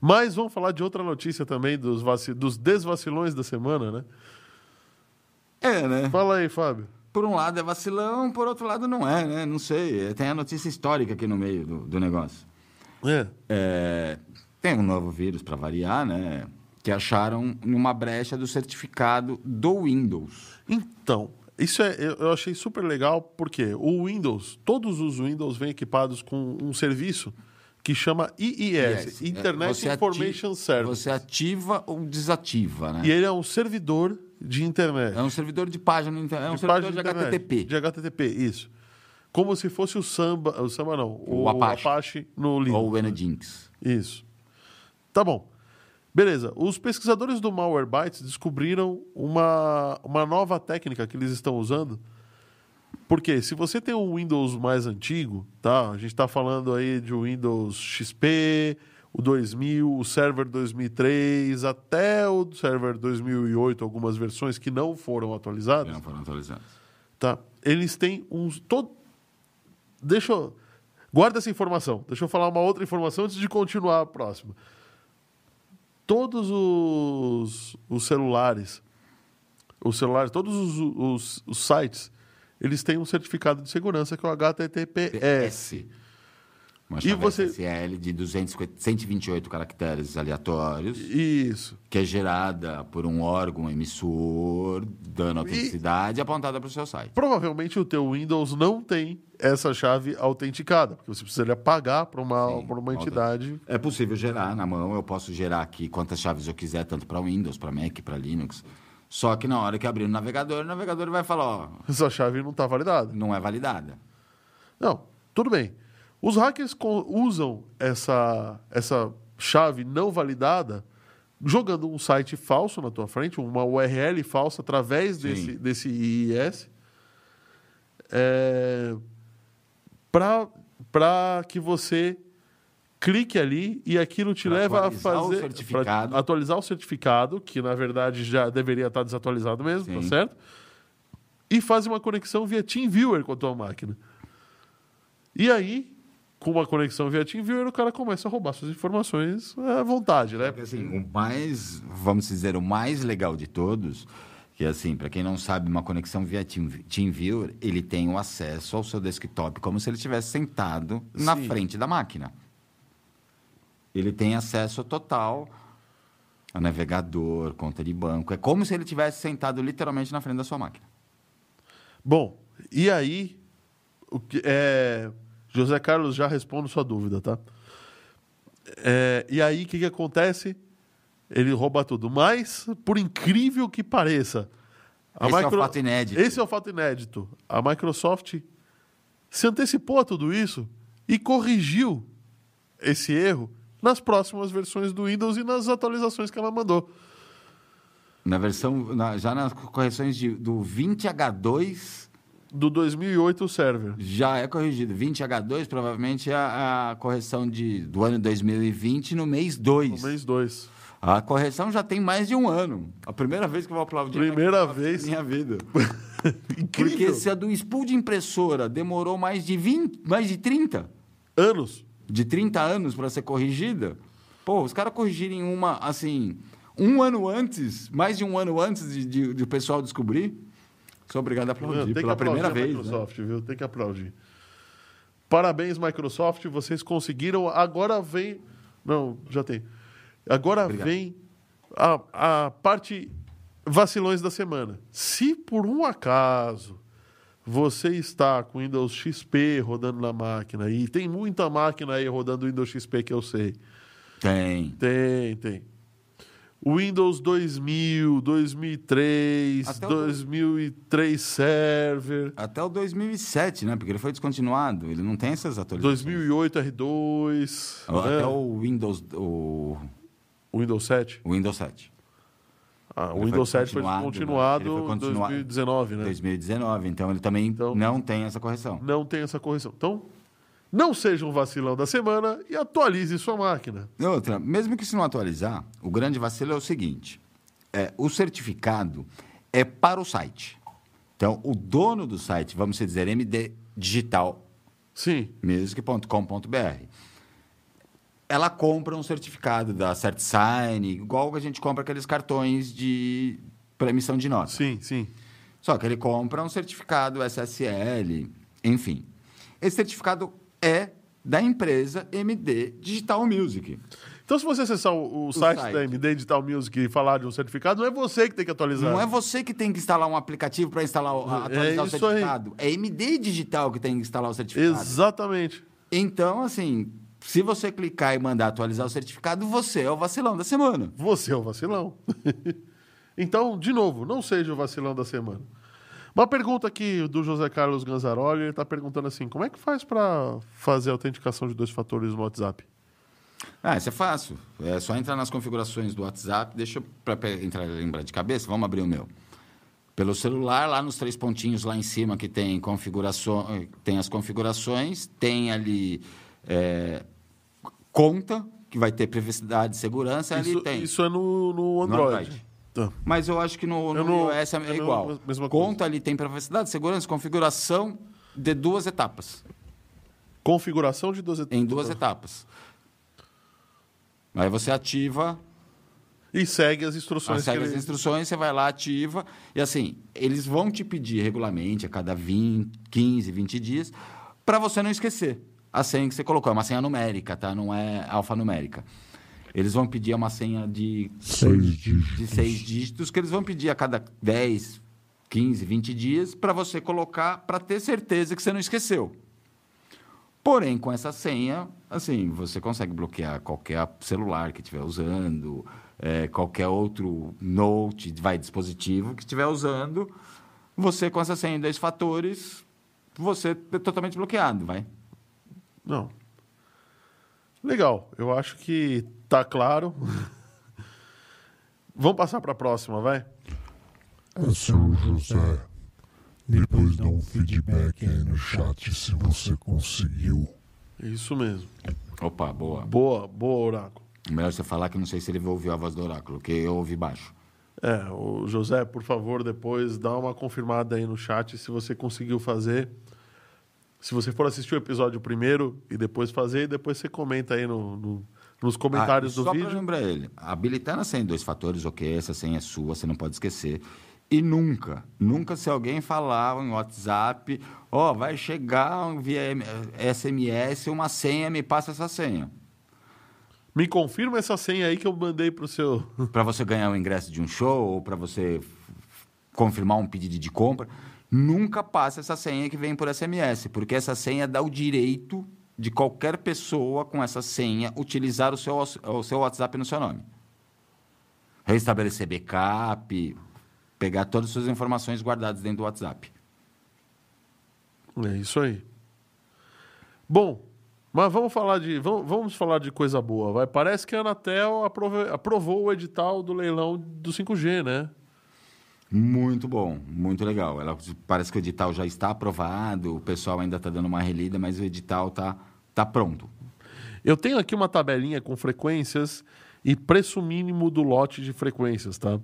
Mas vamos falar de outra notícia também dos, vaci- dos desvacilões da semana, né? É, né? Fala aí, Fábio. Por um lado é vacilão, por outro lado não é, né? Não sei. Tem a notícia histórica aqui no meio do, do negócio. É. É, tem um novo vírus para variar, né? Que acharam numa brecha do certificado do Windows. Então, isso é, eu, achei super legal porque o Windows, todos os Windows vêm equipados com um serviço que chama IIS, Yes. Internet É, Information ati- Service. Você ativa ou desativa, né? E ele é um servidor de internet. É um servidor de página, é um de servidor de internet. HTTP. De HTTP, isso. Como se fosse o Samba, o Samba não, o, O Apache. Apache no Linux. Ou o Nginx. Isso. Tá bom. Beleza. Os pesquisadores do Malwarebytes descobriram uma, uma nova técnica que eles estão usando. Porque se você tem um Windows mais antigo, tá? A gente está falando aí de um Windows XP, o 2000, o Server 2003, até o Server 2008, algumas versões que não foram atualizadas. não foram atualizados. Tá. Eles têm uns. Todo... Deixa eu. Guarda essa informação. Deixa eu falar uma outra informação antes de continuar a próxima. Todos os, os celulares, os celulares, todos os, os- os sites, eles têm um certificado de segurança que é o HTTPS. PS. Uma E você- SSL de 250 128 caracteres aleatórios, Isso. que é gerada por um órgão emissor, dando autenticidade apontada para o seu site. Provavelmente o teu Windows não tem essa chave autenticada, porque você precisaria pagar para uma, Sim, pra uma entidade. É possível gerar na mão, eu posso gerar aqui quantas chaves eu quiser, tanto para Windows, para Mac, para Linux. Só que na hora que abrir o navegador, o navegador vai falar, ó, Essa chave não está validada. não é validada. Não, tudo bem. Os hackers usam essa, essa chave não validada jogando um site falso na tua frente, uma URL falsa através Sim. desse, desse IIS, é, para que você clique ali e aquilo te Pra leva a atualizar o fazer certificado. pra atualizar o certificado, que na verdade já deveria estar desatualizado mesmo, tá Sim. certo? E faz uma conexão via TeamViewer com a tua máquina. E aí, com uma conexão via TeamViewer, o cara começa a roubar suas informações à vontade, né? Porque, assim, o mais, vamos dizer, o mais legal de todos, que assim, para quem não sabe, uma conexão via Team- TeamViewer, ele tem o acesso ao seu desktop como se ele estivesse sentado na Sim. frente da máquina. Ele tem acesso total a navegador, conta de banco. É como se ele estivesse sentado literalmente na frente da sua máquina. Bom, e aí, o que, é, José Carlos já responde sua dúvida, tá? É, e aí, o que, que acontece? Ele rouba tudo. Mas, por incrível que pareça, Esse é o fato inédito. Esse é o fato inédito. A Microsoft se antecipou a tudo isso e corrigiu esse erro nas próximas versões do Windows e nas atualizações que ela mandou. Na versão, na- já nas correções de- do 20H2 Do 2008 o server. Já é corrigido. 20H2 provavelmente é a, a correção de, do ano 2020 no mês 2. No mês 2. A correção já tem mais de um ano. A primeira vez que eu vou aplaudir Primeira na vez. minha vida. *laughs* Incrível. Porque se a do spool de impressora demorou mais de 20, mais de 30, Anos. de 30 anos para ser corrigida, pô, os caras corrigirem uma, assim, um ano antes, mais de um ano antes de, de, de o pessoal descobrir, sou obrigado a aplaudir Tem que pela aplaudir primeira a vez. né? Microsoft, viu? Tem que aplaudir. Parabéns, Microsoft, vocês conseguiram. Agora vem. Não, já tem. Agora Obrigado. vem a, a parte vacilões da semana. Se por um acaso você está com Windows XP rodando na máquina, e tem muita máquina aí rodando Windows XP que eu sei. Tem. Tem, tem. Windows 2000, 2003, Até o- 2003 Server, Até o 2007, né? Porque ele foi descontinuado. Ele não tem essas atualizações. 2008 R2, Até né? o Windows, o o Windows 7. o Windows 7. Ah, o Ele Windows foi 7 foi continuado, em continua- 2019, né? 2019. Então ele também Então- não tem essa correção. Não tem essa correção. Então, não seja um vacilão da semana e atualize sua máquina. Outra, mesmo que se não atualizar, o grande vacilo é o seguinte: é, o certificado é para o site. Então, o dono do site, vamos dizer, MD Digital Sim, music.com.br. Ela compra um certificado da CertSign, igual que a gente compra aqueles cartões de para emissão de nota. sim, sim. Só que ele compra um certificado SSL, enfim. Esse certificado é da empresa MD Digital Music. Então, se você acessar o, o site, site. da MD Digital Music e falar de um certificado, não é você que tem que atualizar. Não é você que tem que instalar um aplicativo para instalar o, a- atualizar o isso aí. certificado. É MD Digital que tem que instalar o certificado. Exatamente. Então, assim, se você clicar e mandar atualizar o certificado, você é o vacilão da semana. Você é o vacilão. *laughs* então, de novo, não seja o vacilão da semana. Uma pergunta aqui do José Carlos Ganzaroli, ele está perguntando assim, como é que faz para fazer a autenticação de dois fatores no WhatsApp? Ah, isso é fácil. É só entrar nas configurações do WhatsApp. Deixa pe- entrar lembrar de cabeça. Vamos abrir o meu. Pelo celular, lá nos três pontinhos lá em cima que tem configurações, tem as configurações, tem ali é, conta que vai ter privacidade e segurança. ali Isso, tem. isso é no, no Android. Android. Tá. Mas eu acho que no, no, Eu não- iOS é igual. mesma coisa. Conta ali tem privacidade, segurança, configuração de duas etapas. Configuração de duas etapas. Em duas etapas. Aí você ativa E segue as instruções. Aí segue que as ele- instruções, você vai lá, ativa. E assim, eles vão te pedir regularmente, a cada 20, 15, 20 dias, para você não esquecer a senha que você colocou. É uma senha numérica, tá? Não é alfanumérica. Eles vão pedir uma senha de, Seis dígitos. de seis dígitos, que eles vão pedir a cada 10, 15, 20 dias, para você colocar, para ter certeza que você não esqueceu. Porém, com essa senha, assim, você consegue bloquear qualquer celular que estiver usando, é, qualquer outro note, vai, dispositivo que estiver usando. Você, com essa senha em dois fatores, você é totalmente bloqueado, vai. Não. Legal. Eu acho que tá claro. *laughs* Vamos passar para a próxima, vai? É, seu José, depois dá um feedback aí no chat se você conseguiu. Isso mesmo. Opa, boa. Boa, boa, Oráculo. Melhor você falar que não sei se ele ouviu a voz do oráculo, que eu ouvi baixo. É, o José, por favor, depois dá uma confirmada aí no chat se você conseguiu fazer. Se você for assistir o episódio primeiro e depois fazer, e depois você comenta aí no, no- nos comentários Ah, do só vídeo. para lembrar ele, habilitando a senha em dois fatores, ok, essa senha é sua, você não pode esquecer. E nunca, nunca se alguém falar em WhatsApp, ó, vai chegar via SMS uma senha, me passa essa senha. Me confirma essa senha aí que eu mandei pro seu. Para você ganhar o ingresso de um show ou para você confirmar um pedido de compra, nunca passe essa senha que vem por SMS, porque essa senha dá o direito de qualquer pessoa com essa senha utilizar o seu, o seu WhatsApp no seu nome. Restabelecer backup, pegar todas as suas informações guardadas dentro do WhatsApp. É isso aí. Bom, mas vamos falar de vamos, vamos falar de coisa boa, vai. Parece que a Anatel aprove- aprovou o edital do leilão do 5G, né? Muito bom, muito legal. Ela, parece que o edital já está aprovado, o pessoal ainda está dando uma relida, mas o edital está tá pronto. Eu tenho aqui uma tabelinha com frequências e preço mínimo do lote de frequências, tá?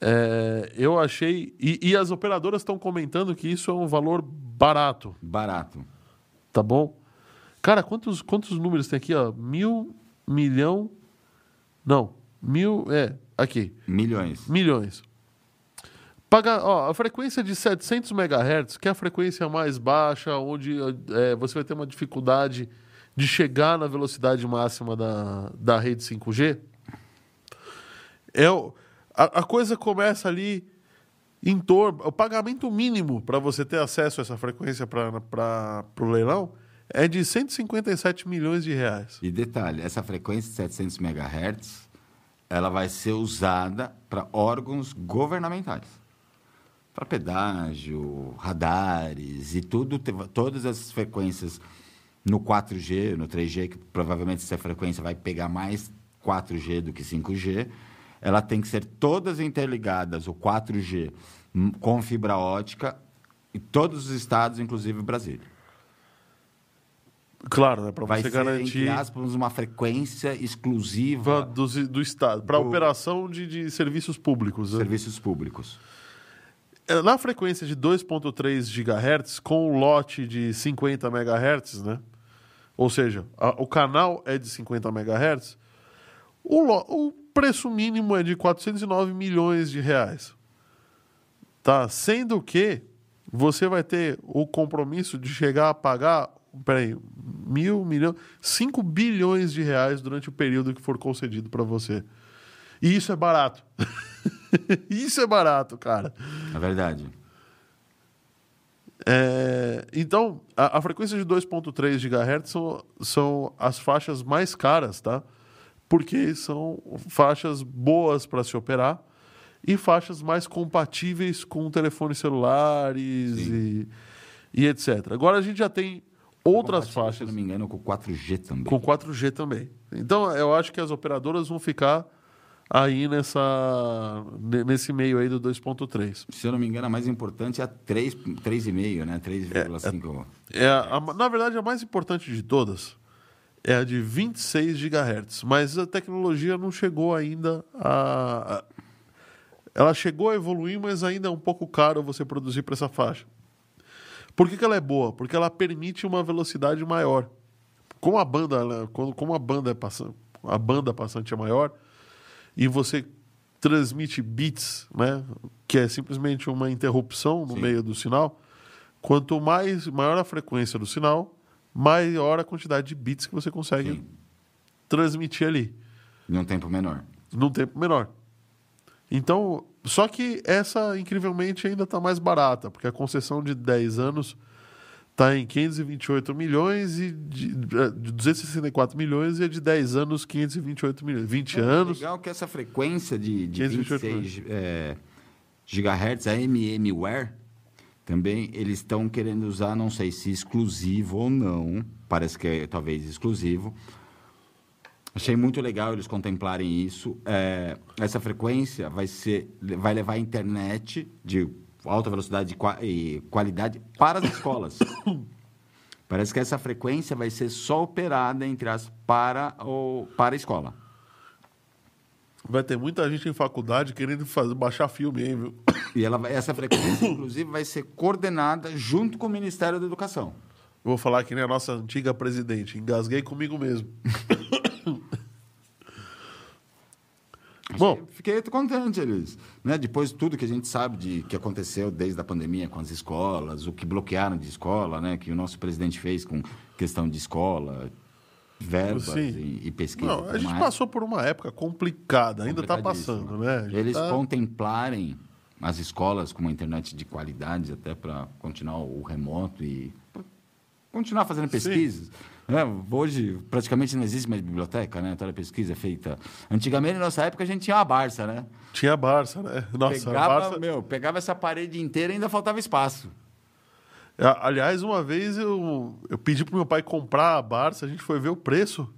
É, eu achei. E, e as operadoras estão comentando que isso é um valor barato, Barato. tá bom? Cara, quantos, quantos números tem aqui, ó? Mil, milhão. Não, mil. É, aqui. Milhões. Milhões. Paga, ó, a frequência de 700 MHz, que é a frequência mais baixa, onde é, você vai ter uma dificuldade de chegar na velocidade máxima da, da rede 5G, é, a, a coisa começa ali em torno. O pagamento mínimo para você ter acesso a essa frequência para o leilão é de 157 milhões de reais. E detalhe, essa frequência de 700 MHz, ela vai ser usada para órgãos governamentais. Para pedágio, radares e tudo, todas essas frequências no 4G, no 3G, que provavelmente essa frequência vai pegar mais 4G do que 5G, ela tem que ser todas interligadas, o 4G, hum, com fibra ótica, em todos os estados, inclusive Brasília. Claro, né? Para você ser, garantir. entre aspas, uma frequência exclusiva do, do Estado, para Do- operação de, de serviços públicos. né? serviços públicos. É, Na frequência de 2.3 GHz, com o lote de 50 MHz, né? ou seja, a- o canal é de 50 MHz, o, lo- o preço mínimo é de 409 milhões de reais. Tá? Sendo que você vai ter o compromisso de chegar a pagar, peraí, mil, milhão, 5 bilhões de reais durante o período que for concedido para você. E isso é barato. *laughs* *laughs* isso é barato, cara. É verdade. É, então, a, a frequência de 2.3 GHz são, são as faixas mais caras, tá? Porque são faixas boas para se operar e faixas mais compatíveis com telefones celulares e, e etc. Agora a gente já tem outras Se faixas eu não me engano, com 4G também. com 4G também. então, eu acho que as operadoras vão ficar aí nessa, ne- nesse meio aí do 2.3. Se eu não me engano, a mais importante é a 3, 3,5, né? 3,5. É a- na verdade, a mais importante de todas é a de 26 GHz, mas a tecnologia não chegou ainda a. Ela chegou a evoluir, mas ainda é um pouco caro você produzir para essa faixa. Por que, que ela é boa? Porque ela permite uma velocidade maior. Como a banda, como a banda é passante, a banda passante é maior e você transmite bits, né, que é simplesmente uma interrupção no Sim. meio do sinal, quanto mais maior a frequência do sinal, maior a quantidade de bits que você consegue Sim. transmitir ali Num tempo menor. num tempo menor. Então, só que essa, incrivelmente, ainda está mais barata, porque a concessão de 10 anos está em 528 milhões e de, de 264 milhões e a de 10 anos 528 milhões. 20 anos. Legal que essa frequência de, de 528 26 é, gigahertz, a mmWare, também eles estão querendo usar, não sei se exclusivo ou não, parece que é talvez exclusivo. Achei muito legal eles contemplarem isso. É, essa frequência vai, ser, vai levar a internet de alta velocidade e qua- qualidade para as escolas. *coughs* Parece que essa frequência vai ser só operada, entre as para, o, para a escola. Vai ter muita gente em faculdade querendo fazer, baixar filme, hein, viu? *coughs* E ela essa frequência, inclusive, vai ser coordenada junto com o Ministério da Educação. Vou falar que nem a nossa antiga presidente. Engasguei comigo mesmo. *coughs* Bom. Fiquei contente, eles. Né? Depois de tudo que a gente sabe de que aconteceu desde a pandemia com as escolas, o que bloquearam de escola, né? que o nosso presidente fez com questão de escola, verbas Sim. e, e pesquisa. Não, a gente mais. passou por uma época complicada, ainda está passando, né? Eles tá- contemplarem as escolas com uma internet de qualidade até para continuar o remoto e continuar fazendo pesquisas. Né? hoje praticamente não existe mais biblioteca, né? Toda pesquisa é feita. Antigamente, na nossa época, a gente tinha uma Barça, né? Tinha a Barça, né? Nossa, pegava, a Barça. meu, pegava essa parede inteira e ainda faltava espaço. Aliás, uma vez eu, eu pedi pro meu pai comprar a Barça, a gente foi ver o preço.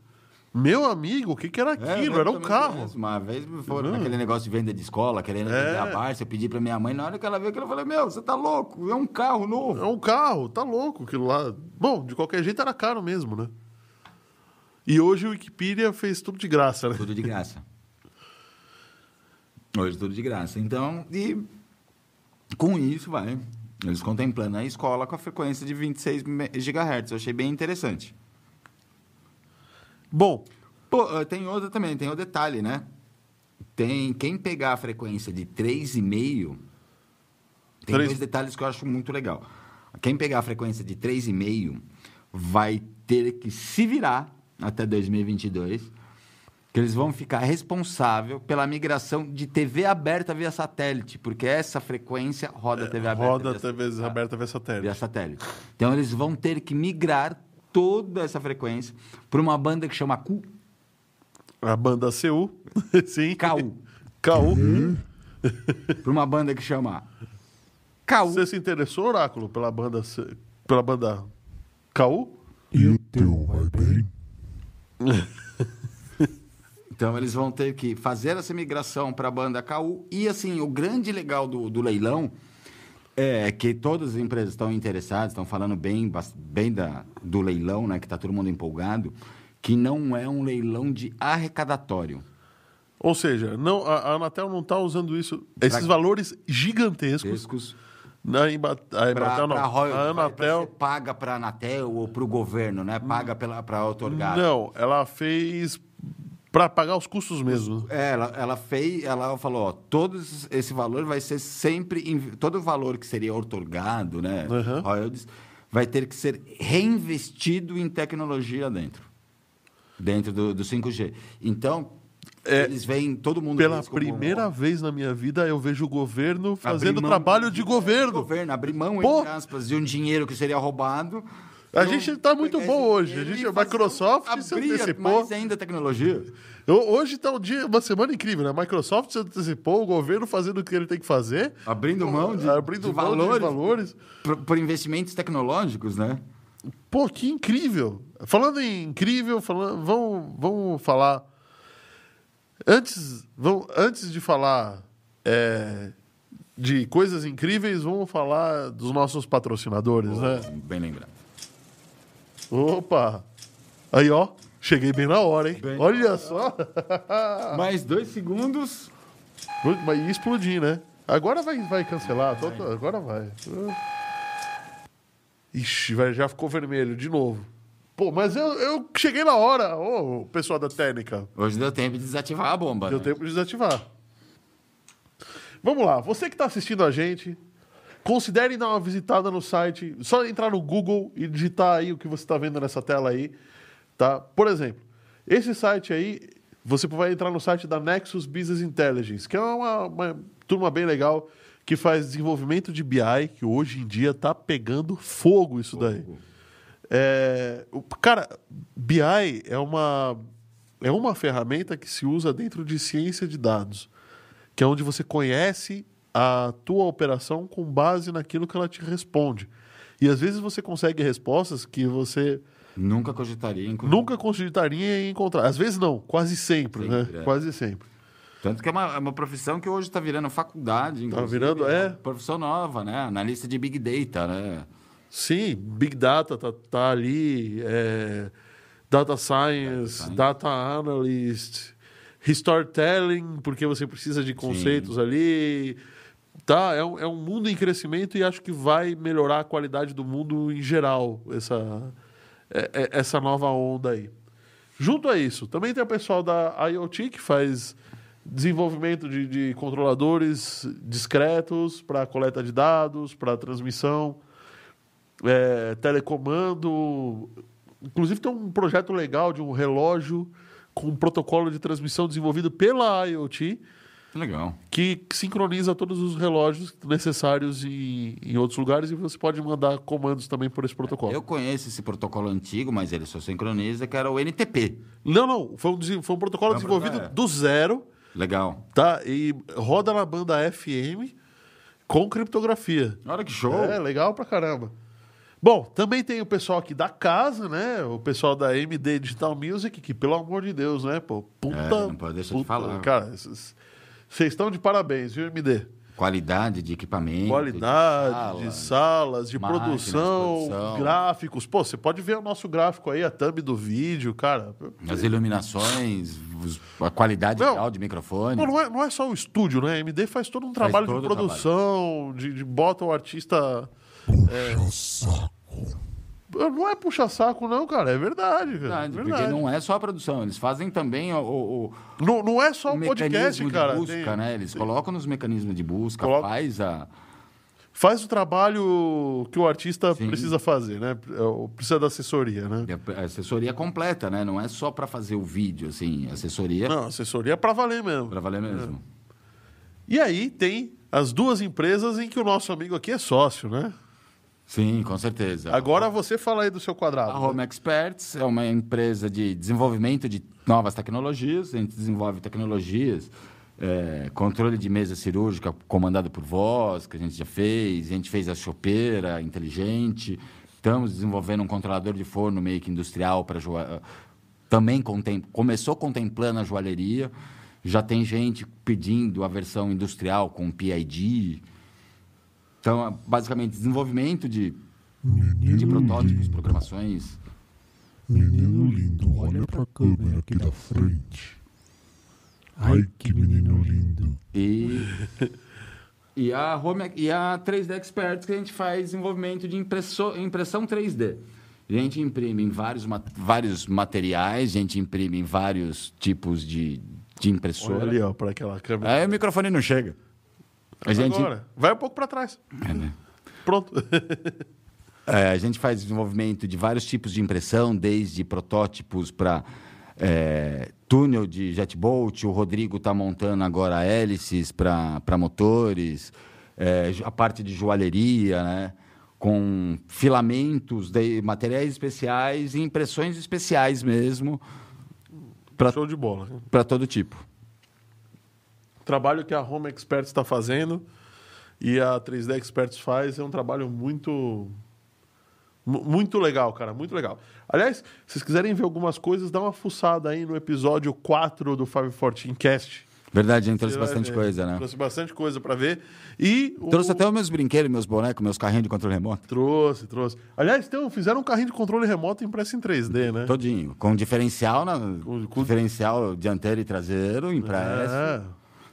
Meu amigo, o que, que era É, aquilo? eu era um carro. conheço. Uma vez foram Uhum. naquele negócio de venda de escola, querendo É. vender a Barça, eu pedi pra minha mãe, na hora que ela viu aquilo, eu falei, meu, você tá louco? É um carro novo. É um carro, tá louco aquilo lá. Bom, de qualquer jeito era caro mesmo, né? E hoje o Wikipedia fez tudo de graça, né? Tudo de graça. Hoje tudo de graça. Então, e com isso vai. Eles contemplando a escola com a frequência de 26 me- GHz. Eu achei bem interessante. Bom, Pô, ah, tem outra também, tem o detalhe, né? Tem quem pegar a frequência de 3,5 tem Três- dois detalhes que eu acho muito legal. Quem pegar a frequência de 3,5 vai ter que se virar até 2022, que eles vão ficar responsável pela migração de TV aberta via satélite, porque essa frequência roda TV aberta Roda via TV aberta via via satélite. satélite. Então eles vão ter que migrar toda essa frequência para uma banda que chama Q, A banda CU, *laughs* sim. KU. KU. para uma banda que chama KU. Você se interessou, Oráculo, pela banda, C- pela banda KU? E o teu vai bem? *laughs* Então eles vão ter que fazer essa migração para a banda KU. E assim, o grande legal do, do leilão é que todas as empresas estão interessadas, estão falando bem, bem da, do leilão, né? Que está todo mundo empolgado, que não é um leilão de arrecadatório. Ou seja, não, a, a Anatel não está usando isso, esses Pra- valores gigantescos. Na a Embatel, não. para a Anatel. paga para a Anatel ou para o governo, né? Paga para otorgar. Não, ela fez para pagar os custos mesmo. É, ela, ela fez, ela falou, ó, todo esse valor vai ser sempre, todo o valor que seria otorgado, né, Uhum. royalties, vai ter que ser reinvestido em tecnologia dentro, dentro do, do 5G. Então, É, eles veem, todo mundo... Pela como primeira um- vez na minha vida, eu vejo o governo fazendo mão trabalho de governo. governo, abrir mão, Pô! entre aspas, de um dinheiro que seria roubado. A gente tá muito pegar bom esse hoje. A gente- a Microsoft se antecipou. mais ainda tecnologia. Hoje está um dia, uma semana incrível, né? A Microsoft se antecipou, o governo fazendo o que ele tem que fazer. Abrindo mão de, abrindo de mão de valores, valores. Por, por investimentos tecnológicos, né? Pô, que incrível. Falando em incrível, falando, vamos, vamos falar. Antes, vamos, antes de falar é, de coisas incríveis, vamos falar dos nossos patrocinadores, né? Bem lembrado. Opa! Aí, ó, cheguei bem na hora, hein? Bem Olha só! *laughs* Mais dois segundos. Vai explodir, né? Agora vai, vai cancelar, tô- agora vai. Ixi, vai, já ficou vermelho de novo. Pô, mas eu, eu cheguei na hora, ô pessoal da técnica. Hoje deu tempo de desativar a bomba. Deu né? tempo de desativar. Vamos lá, você que está assistindo a gente, considere dar uma visitada no site. Só entrar no Google e digitar aí o que você está vendo nessa tela aí. Tá? Por exemplo, esse site aí, você vai entrar no site da Nexus Business Intelligence, que é uma, uma turma bem legal que faz desenvolvimento de BI, que hoje em dia está pegando fogo isso daí. É, o- cara, BI é uma, é uma ferramenta que se usa dentro de ciência de dados, que é onde você conhece a tua operação com base naquilo que ela te responde. E às vezes você consegue respostas que você Nunca cogitaria. inclusive. nunca cogitaria em encontrar. Às vezes não, quase sempre, Sempre, né? é. Quase sempre. Tanto que é uma, é uma profissão que hoje está virando faculdade. inclusive, virando, é. uma Profissão nova, né? Analista de Big Data, né? Sim, Big Data tá, tá ali, é, Data Science, Science. Data Analyst, Storytelling, porque você precisa de conceitos ali. Tá, é um, é um mundo em crescimento e acho que vai melhorar a qualidade do mundo em geral, essa, é- é- essa nova onda aí. Junto a isso, também tem o pessoal da IoT que faz desenvolvimento de, de controladores discretos para coleta de dados, para transmissão é, telecomando. Inclusive tem um projeto legal de um relógio com um protocolo de transmissão desenvolvido pela IoT Legal. que sincroniza todos os relógios necessários em, em outros lugares e você pode mandar comandos também por esse protocolo. Eu conheço esse protocolo antigo, mas ele só sincroniza, que era o NTP. Não, não, foi um, foi um protocolo desenvolvido é. do zero, Legal. tá? E roda na banda FM com criptografia. Olha que show. É, legal pra caramba. Bom, também tem o pessoal aqui da casa, né? O pessoal da MD Digital Music, que pelo amor de Deus, né? Pô, puta. É, não pode deixar de puta- falar. Cara, esses- vocês estão de parabéns, viu, MD? Qualidade de equipamento. Qualidade de sala. salas, de máquinas, produção, produção. gráficos. Pô, você pode ver o nosso gráfico aí, a thumb do vídeo, cara. As iluminações, a qualidade Não. real de microfone. Não, não, é, não é só o estúdio, né? A MD faz todo um trabalho de todo o produção, de, de bota o artista. Puxa saco. Não é puxa-saco, não, cara. É verdade, cara. Verdade, é porque não é só a produção, eles fazem também o, o, Não, não é só o o podcast, cara. busca, tem- né? Eles colocam nos mecanismos de busca, Coloca- faz a... faz o trabalho que o artista Sim. precisa fazer, né? É, Precisa da assessoria, né? A assessoria completa, né? Não é só para fazer o vídeo, assim. Assessoria Não, assessoria é para valer mesmo. para valer mesmo. E aí tem as duas empresas em que o nosso amigo aqui é sócio, né? Sim, com certeza. Agora você fala aí do seu quadrado. A Home Experts é uma empresa de desenvolvimento de novas tecnologias. A gente desenvolve tecnologias, é, controle de mesa cirúrgica comandado por voz, que a gente já fez. A gente fez a chopeira inteligente. Estamos desenvolvendo um controlador de forno meio que industrial para também contem... começou contemplando a joalheria. Já tem gente pedindo a versão industrial com PID. Então, é basicamente, desenvolvimento de, Menino de protótipos, lindo. programações. Menino lindo, olha pra câmera aqui da frente. Ai, que menino lindo. E, e, a Home, e a 3D Experts, que a gente faz desenvolvimento de impresso, impressão 3D. A gente imprime em vários, ma- vários materiais, a gente imprime em vários tipos de, de Olha impressora. ali, ó, para aquela câmera. Aí o microfone não chega. A gente, Agora, vai um pouco para trás. É, né? Pronto. *laughs* É, a gente faz desenvolvimento de vários tipos de impressão, desde protótipos para túnel de jet boat. O Rodrigo está montando agora hélices para motores, é, a parte de joalheria, né? com filamentos, de materiais especiais e impressões especiais mesmo Pra- Show de bola. para todo tipo. O trabalho que a Home Experts está fazendo e a 3D Experts faz é um trabalho muito mu- muito legal, cara, muito legal. Aliás, se vocês quiserem ver algumas coisas, dá uma fuçada aí no episódio 4 do 514 Cast. Verdade, a gente trouxe bastante ver. coisa, né? Trouxe bastante coisa para ver. E o- Trouxe até os meus brinquedos, meus bonecos, meus carrinhos de controle remoto. Trouxe, trouxe. Aliás, um- fizeram um carrinho de controle remoto impresso em 3D, né? Todinho. Com diferencial, na, Com- com- diferencial dianteiro e traseiro, impresso. É.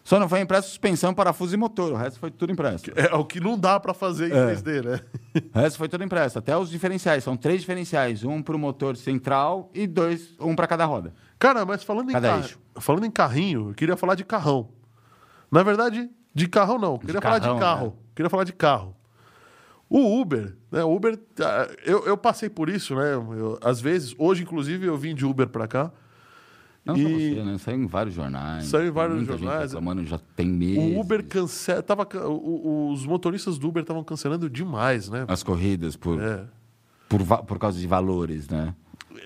Só não foi impresso suspensão, parafuso e motor. O resto foi tudo impresso. É o que não dá para fazer em É. 3D, né? O resto foi tudo impresso. Até os diferenciais. São três diferenciais. Um para o motor central e dois, um para cada roda. Cara, mas falando em, Cada ca- eixo. falando em carrinho, eu queria falar de carrão. Na verdade, de carrão não. Eu queria falar de carrão, carro. né? Queria falar de carro. O Uber, né? O Uber, ah, eu, eu passei por isso, né? Eu- às vezes, hoje, inclusive, eu vim de Uber para cá. Não só E- você, né? Saiu em vários jornais. Saiu em vários jornais. Gente já tem meses. O Uber cancela. Tava, o- os motoristas do Uber estavam cancelando demais, né? As corridas por, É. por, por causa de valores, né?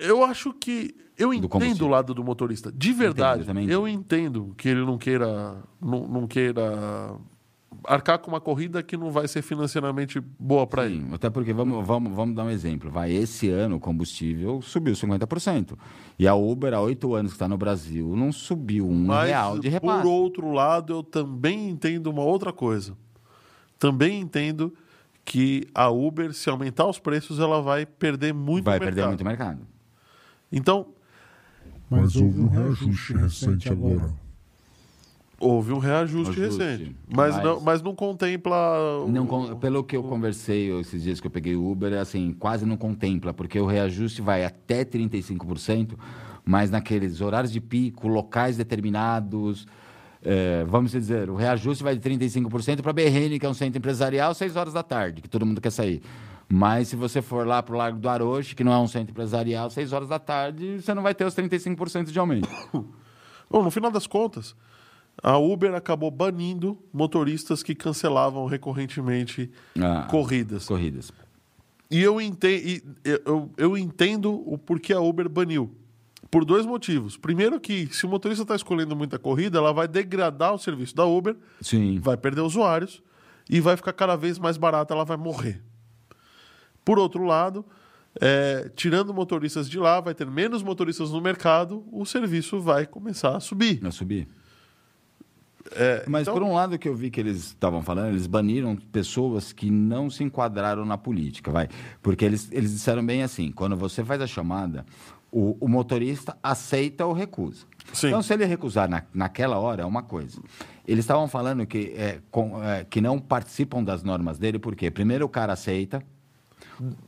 Eu acho que. Eu entendo o lado do motorista. De verdade, eu também eu entendo que ele não queira. Não, não queira arcar com uma corrida que não vai ser financeiramente boa para ele. Sim, até porque, vamos, vamos, vamos dar um exemplo. Vai, esse ano o combustível subiu 50%. E a Uber, há oito anos que está no Brasil, não subiu um Mas, real de por repasse. outro lado, eu também entendo uma outra coisa. Também entendo que a Uber, se aumentar os preços, ela vai perder muito Vai mercado. perder muito mercado. Então, Mas houve um reajuste recente agora. Houve um reajuste Ajuste. recente. Mas, Mas- não, mas não contempla. o- Não con- pelo que eu conversei esses dias que eu peguei o Uber, é assim, quase não contempla, porque o reajuste vai até 35%, mas naqueles horários de pico, locais determinados. é, vamos dizer, o reajuste vai de 35% para Berrene, que é um centro empresarial, 6 horas da tarde, que todo mundo quer sair. Mas se você for lá para o Largo do Aroche, que não é um centro empresarial, 6 horas da tarde, você não vai ter os 35% de aumento. *coughs* Bom, no final das contas, a Uber acabou banindo motoristas que cancelavam recorrentemente Ah, corridas. corridas. E eu, ente e eu, eu- entendo o porquê a Uber baniu. Por dois motivos. Primeiro que, se o motorista está escolhendo muita corrida, ela vai degradar o serviço da Uber, Sim. vai perder usuários e vai ficar cada vez mais barata, ela vai morrer. Por outro lado, é, tirando motoristas de lá, vai ter menos motoristas no mercado, o serviço vai começar a subir. Vai subir. É, Mas então- por um lado que eu vi que eles estavam falando, eles baniram pessoas que não se enquadraram na política, vai. Porque eles, eles disseram bem assim, quando você faz a chamada, o, o motorista aceita ou recusa. Sim. Então, se ele recusar na, naquela hora, é uma coisa. Eles estavam falando que, é, com- é, que não participam das normas dele, porque primeiro o cara aceita,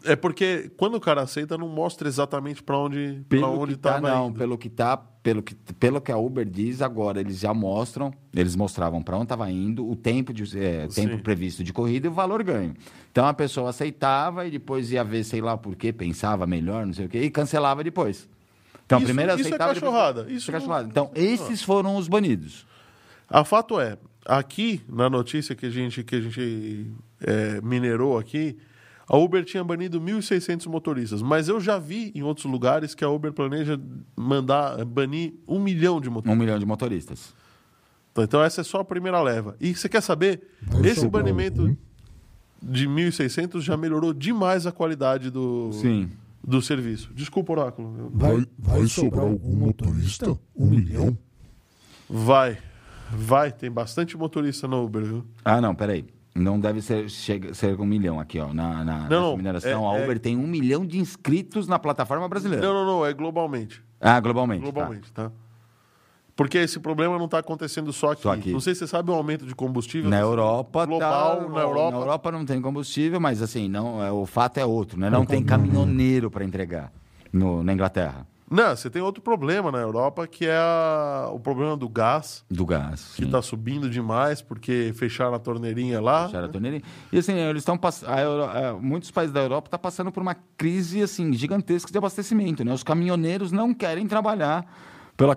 É porque quando o cara aceita, não mostra exatamente para onde, pra Pelo onde que tá, tava não, indo. pelo que tá, pelo que, pelo que a Uber diz agora, eles já mostram, eles mostravam para onde estava indo, o tempo de é, tempo previsto de corrida e o valor ganho. Então a pessoa aceitava e depois ia ver, sei lá por quê, pensava melhor, não sei o quê, e cancelava depois. Então Isso- primeiro isso é aceitava depois- cachorrada, Isso, é cachorrada. Então esses foram os banidos. A fato é, aqui na notícia que a gente, que a gente é, minerou aqui, a Uber tinha banido 1.600 motoristas, mas eu já vi em outros lugares que a Uber planeja mandar banir um milhão de motoristas. Um milhão de motoristas. Então essa é só a primeira leva. E você quer saber? Esse banimento algum? de 1.600 já melhorou demais a qualidade do, Sim. do serviço. Desculpa, Oráculo. Vai, vai sobrar algum motorista? Um milhão? Vai. Vai. Tem bastante motorista no Uber, viu? Ah, não, peraí. Não deve ser, chega, ser um milhão aqui, ó. Na, na, Não, mineração, é- a é- Uber tem um milhão de inscritos na plataforma brasileira. Não, não, não. É globalmente. Ah, globalmente. tá. Globalmente, tá? Porque esse problema não está acontecendo só aqui. Só aqui. Não sei se você sabe o aumento de combustível. Na Europa, Global, tá, na Europa. Na Europa não tem combustível, mas assim, não, é, o fato é outro, né? Não tem caminhoneiro para entregar no, na Inglaterra. Não, você tem outro problema na Europa, que é a- o problema do gás, Do gás. que está subindo demais, porque fecharam a torneirinha lá. Fecharam a torneirinha. E assim, eles estão passando. Muitos países da Europa estão passando por uma crise assim, gigantesca de abastecimento. Né? Os caminhoneiros não querem trabalhar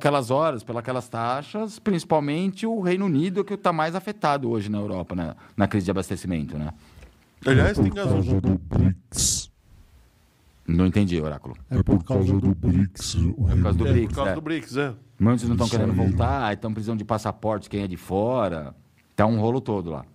pelas horas, pelas taxas, principalmente o Reino Unido, que está mais afetado hoje na Europa, né? na crise de abastecimento. Né? Aliás, é tem gasolina. Causa. Não entendi, Oráculo. É por causa do BRICS. O por causa do É, BRICS, por causa é. do BRICS, é. Muitos não estão querendo voltar, estão precisando de passaporte, quem é de fora. Tá um rolo todo lá.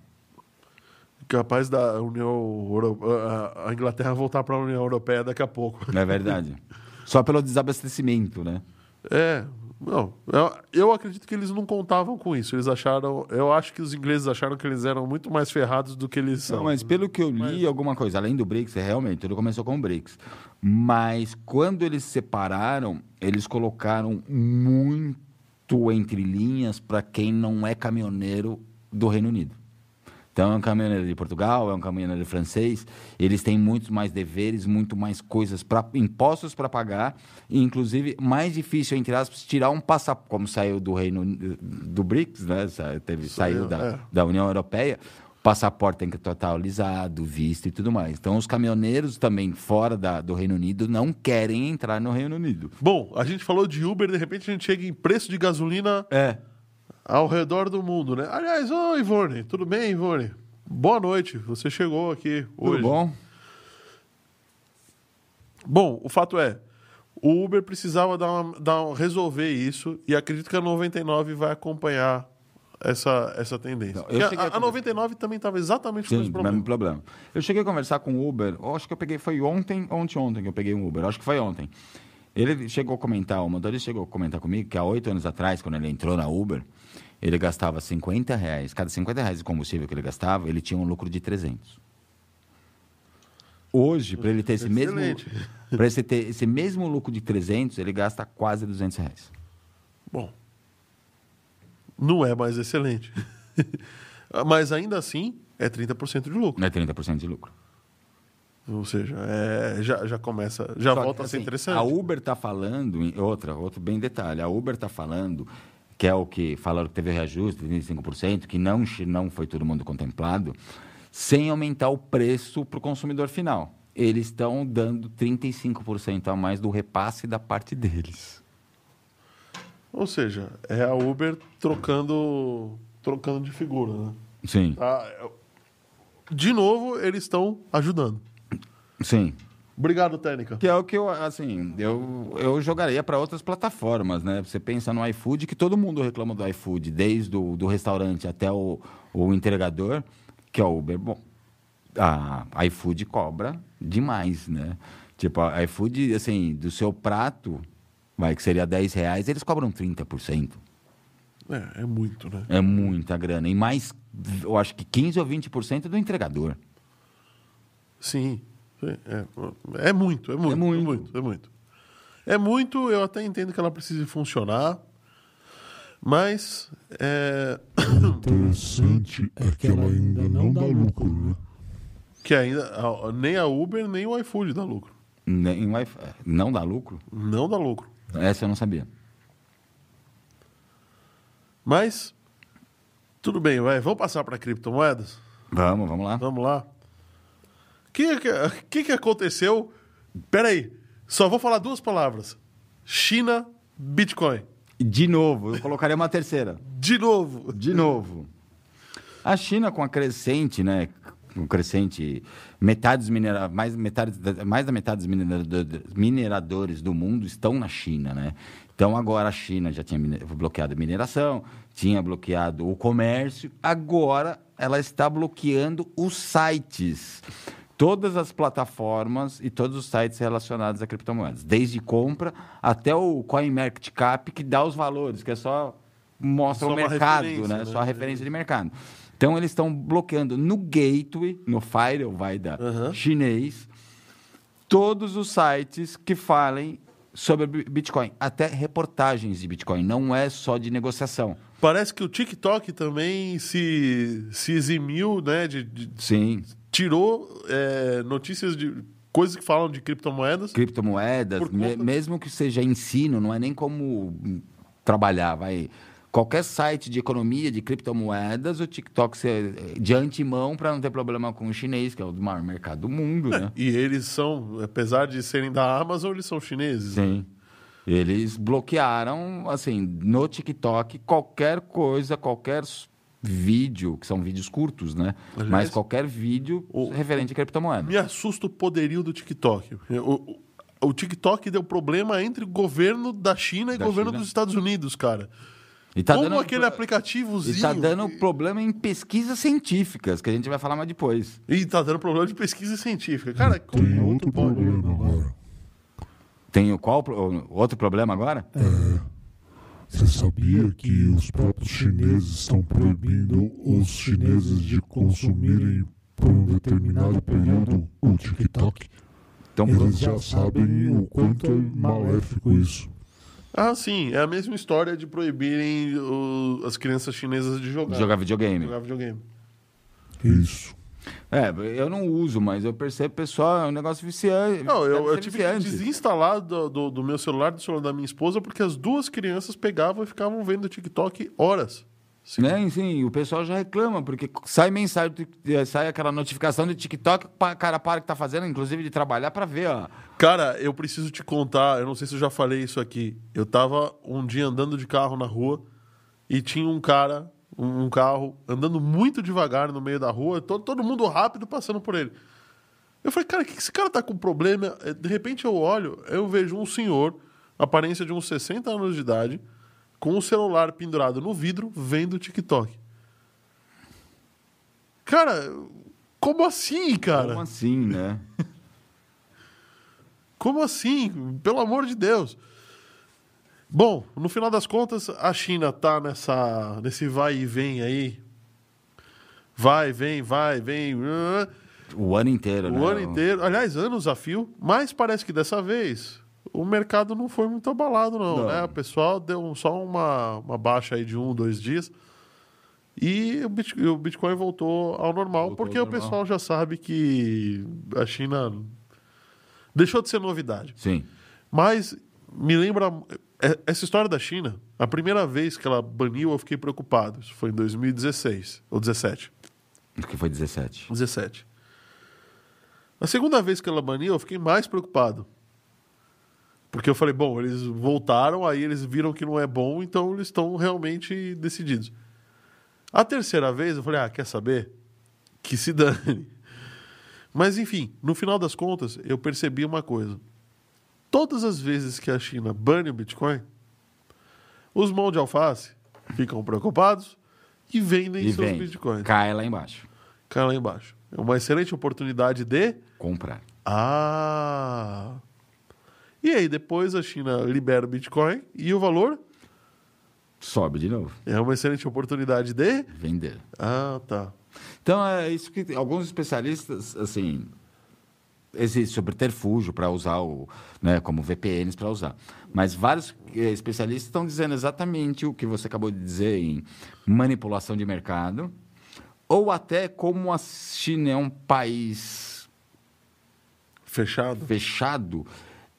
Capaz da União Europeia, a Inglaterra voltar para a União Europeia daqui a pouco. Não é verdade? *laughs* Só pelo desabastecimento, né? É, não, eu, eu acredito que eles não contavam com isso. Eles acharam, eu acho que os ingleses acharam que eles eram muito mais ferrados do que eles são. Não, mas pelo que eu li, alguma coisa, além do BRICS, é realmente, tudo começou com o BRICS. Mas quando eles separaram, eles colocaram muito entre linhas para quem não é caminhoneiro do Reino Unido. Então, é um caminhoneiro de Portugal, é um caminhoneiro francês, eles têm muito mais deveres, muito mais coisas, pra, impostos para pagar, e inclusive mais difícil, entre aspas, tirar um passaporte, como saiu do Reino do BRICS, né? Sa- Teve, saiu da, é. da União Europeia, passaporte tem que estar atualizado, visto e tudo mais. Então, os caminhoneiros também fora da, do Reino Unido não querem entrar no Reino Unido. Bom, a gente falou de Uber, de repente a gente chega em preço de gasolina É. ao redor do mundo, né? Aliás, ô Ivone, tudo bem, Ivone? Boa noite, você chegou aqui Tudo hoje. bom? Bom, o fato é, o Uber precisava dar uma- dar resolver isso e acredito que a 99 vai acompanhar essa, essa tendência. Não, a, a a 99 também estava exatamente com Sim, esse o problema. mesmo problema. Eu cheguei a conversar com o Uber, acho que eu peguei, foi ontem, ontem, ontem que eu peguei um Uber, acho que foi ontem. Ele chegou a comentar, o motorista chegou a comentar comigo que há oito anos atrás, quando ele entrou na Uber, ele gastava 50 reais, cada 50 reais de combustível que ele gastava, ele tinha um lucro de 300. Hoje, para ele ter esse mesmo, Excelente. para ele ter esse mesmo lucro de 300, ele gasta quase 200 reais. Bom, não é mais excelente. *laughs* Mas ainda assim, é 30% de lucro. É 30% de lucro. Ou seja, é, já, já começa, já Só volta a ser assim, interessante. A Uber está falando, em- outra, outro bem detalhe, a Uber está falando, que é o que falaram que teve reajuste de 35%, que não, não foi todo mundo contemplado, sem aumentar o preço para o consumidor final. Eles estão dando 35% a mais do repasse da parte deles. Ou seja, é a Uber trocando, trocando de figura. Né? Sim, Tá? De novo, eles estão ajudando. Sim. Obrigado, Técnica. Que é o que eu, assim, eu, eu jogaria para outras plataformas, né? Você pensa no iFood, que todo mundo reclama do iFood, desde o do restaurante até o, o entregador, que é o Uber. Bom, a iFood cobra demais, né? Tipo, a iFood, assim, do seu prato, vai, que seria 10 reais, eles cobram 30%. É, é muito, né? É muita grana. E mais, eu acho que 15% ou 20% do entregador. Sim. Sim, É, é muito, é muito, É é muito. muito, é muito. É muito, eu até entendo que ela precise funcionar, mas é, O interessante é que ela ainda não dá lucro, né? Que ainda nem a Uber nem o iFood dá lucro. Nem Wi-Fi. Não dá lucro? Não dá lucro. Essa eu não sabia. Mas tudo bem, vai. Vamos passar para criptomoedas? Vamos, vamos lá. Vamos lá. O que, que, que, aconteceu? Peraí, só vou falar duas palavras: China, Bitcoin. De novo, eu colocaria uma terceira. De novo. De novo. A China com a crescente, né? Com crescente, metade dos minera... mais, metade, mais da metade dos mineradores, do mundo estão na China, né? Então agora a China já tinha bloqueado a mineração, tinha bloqueado o comércio, agora ela está bloqueando os sites. Todas as plataformas e todos os sites relacionados a criptomoedas, desde compra até o CoinMarketCap, que dá os valores, que é só mostra Só o mercado, né? né? Só a referência de mercado. Então eles estão bloqueando no gateway, no firewall da Aham. chinês, todos os sites que falem sobre Bi- Bitcoin, até reportagens de Bitcoin, não é só de negociação. Parece que o TikTok também se, se eximiu, né? De, de- Sim, tirou é, notícias de coisas que falam de criptomoedas. criptomoedas, Por me- conta- mesmo que seja ensino, não é nem como trabalhar, vai. Qualquer site de economia de criptomoedas, o TikTok se, de antemão para não ter problema com o chinês, que é o maior mercado do mundo, né? E eles são, apesar de serem da Amazon, eles são chineses. Sim. Eles bloquearam, assim, no TikTok, qualquer coisa, qualquer vídeo, que são vídeos curtos, né? Aliás, Mas qualquer vídeo o- referente a criptomoeda. Me assusta o poderio do TikTok. O, o, o TikTok deu problema entre o governo da China e o Da governo China. dos Estados Unidos, cara. E tá Como dando, aquele aplicativozinho. e tá dando problema em pesquisas científicas, que a gente vai falar mais depois. E tá dando problema de pesquisa científica. Cara, como Tem é outro pode? problema agora. Tem o qual outro problema agora? Você sabia que os próprios chineses estão proibindo os chineses de consumirem por um determinado período o TikTok? Então, Eles já sabem o quanto é maléfico isso. Ah, sim. É a mesma história de proibirem o- as crianças chinesas de jogar. jogar videogame. Jogar videogame. Isso. É, eu não uso, mas eu percebo, pessoal, é um negócio viciante. Não, eu, eu tive que viciante. desinstalar do, do, do meu celular, do celular da minha esposa, porque as duas crianças pegavam e ficavam vendo TikTok horas. Sim. Né? Sim, o pessoal já reclama, porque sai mensagem, eh, sai aquela notificação do TikTok, o cara para o que tá fazendo, inclusive de trabalhar, para ver, ó. Cara, eu preciso te contar, eu não sei se eu já falei isso aqui. Eu tava um dia andando de carro na rua e tinha um cara, um, um carro, andando muito devagar no meio da rua, todo, todo mundo rápido passando por ele. Eu falei, cara, que esse cara tá com problema? Eh, De repente eu olho, eu vejo um senhor, aparência de uns 60 anos de idade, com o celular pendurado no vidro, vendo TikTok. Cara, como assim, cara? Como assim, né? *laughs* Como assim? Pelo amor de Deus. Bom, no final das contas, a China tá nessa, nesse vai e vem aí. Vai, vem, vai, vem. O ano inteiro, né? O ano inteiro. Aliás, anos a fio. Mas parece que dessa vez o mercado não foi muito abalado, não. Não. Né? O pessoal deu só uma, uma baixa aí de um, dois dias. E o Bit- o Bitcoin voltou ao normal, Voltou porque ao o normal. pessoal já sabe que a China deixou de ser novidade. Sim. Mas me lembra. É- Essa história da China, a primeira vez que ela baniu, eu fiquei preocupado. Isso foi em 2016 ou 17. Que foi 17. 17. A segunda vez que ela baniu, eu fiquei mais preocupado. Porque eu falei, bom, eles voltaram, aí eles viram que não é bom, então eles estão realmente decididos. A terceira vez, eu falei, ah, quer saber? Que se dane. Mas, enfim, no final das contas, eu percebi uma coisa. Todas as vezes que a China bane o Bitcoin, os mãos de alface ficam preocupados e vendem E seus vem, Bitcoins. cai lá embaixo. Cai lá embaixo. É uma excelente oportunidade de. Comprar. Ah! E aí, depois a China libera o Bitcoin e o valor Sobe de novo. é uma excelente oportunidade de. Vender. Ah, tá. Então, é isso que alguns especialistas, assim, existe subterfúgio para usar o, né, como VPNs para usar. Mas vários eh, especialistas estão dizendo exatamente o que você acabou de dizer em manipulação de mercado ou até como a China é um país Fechado. fechado,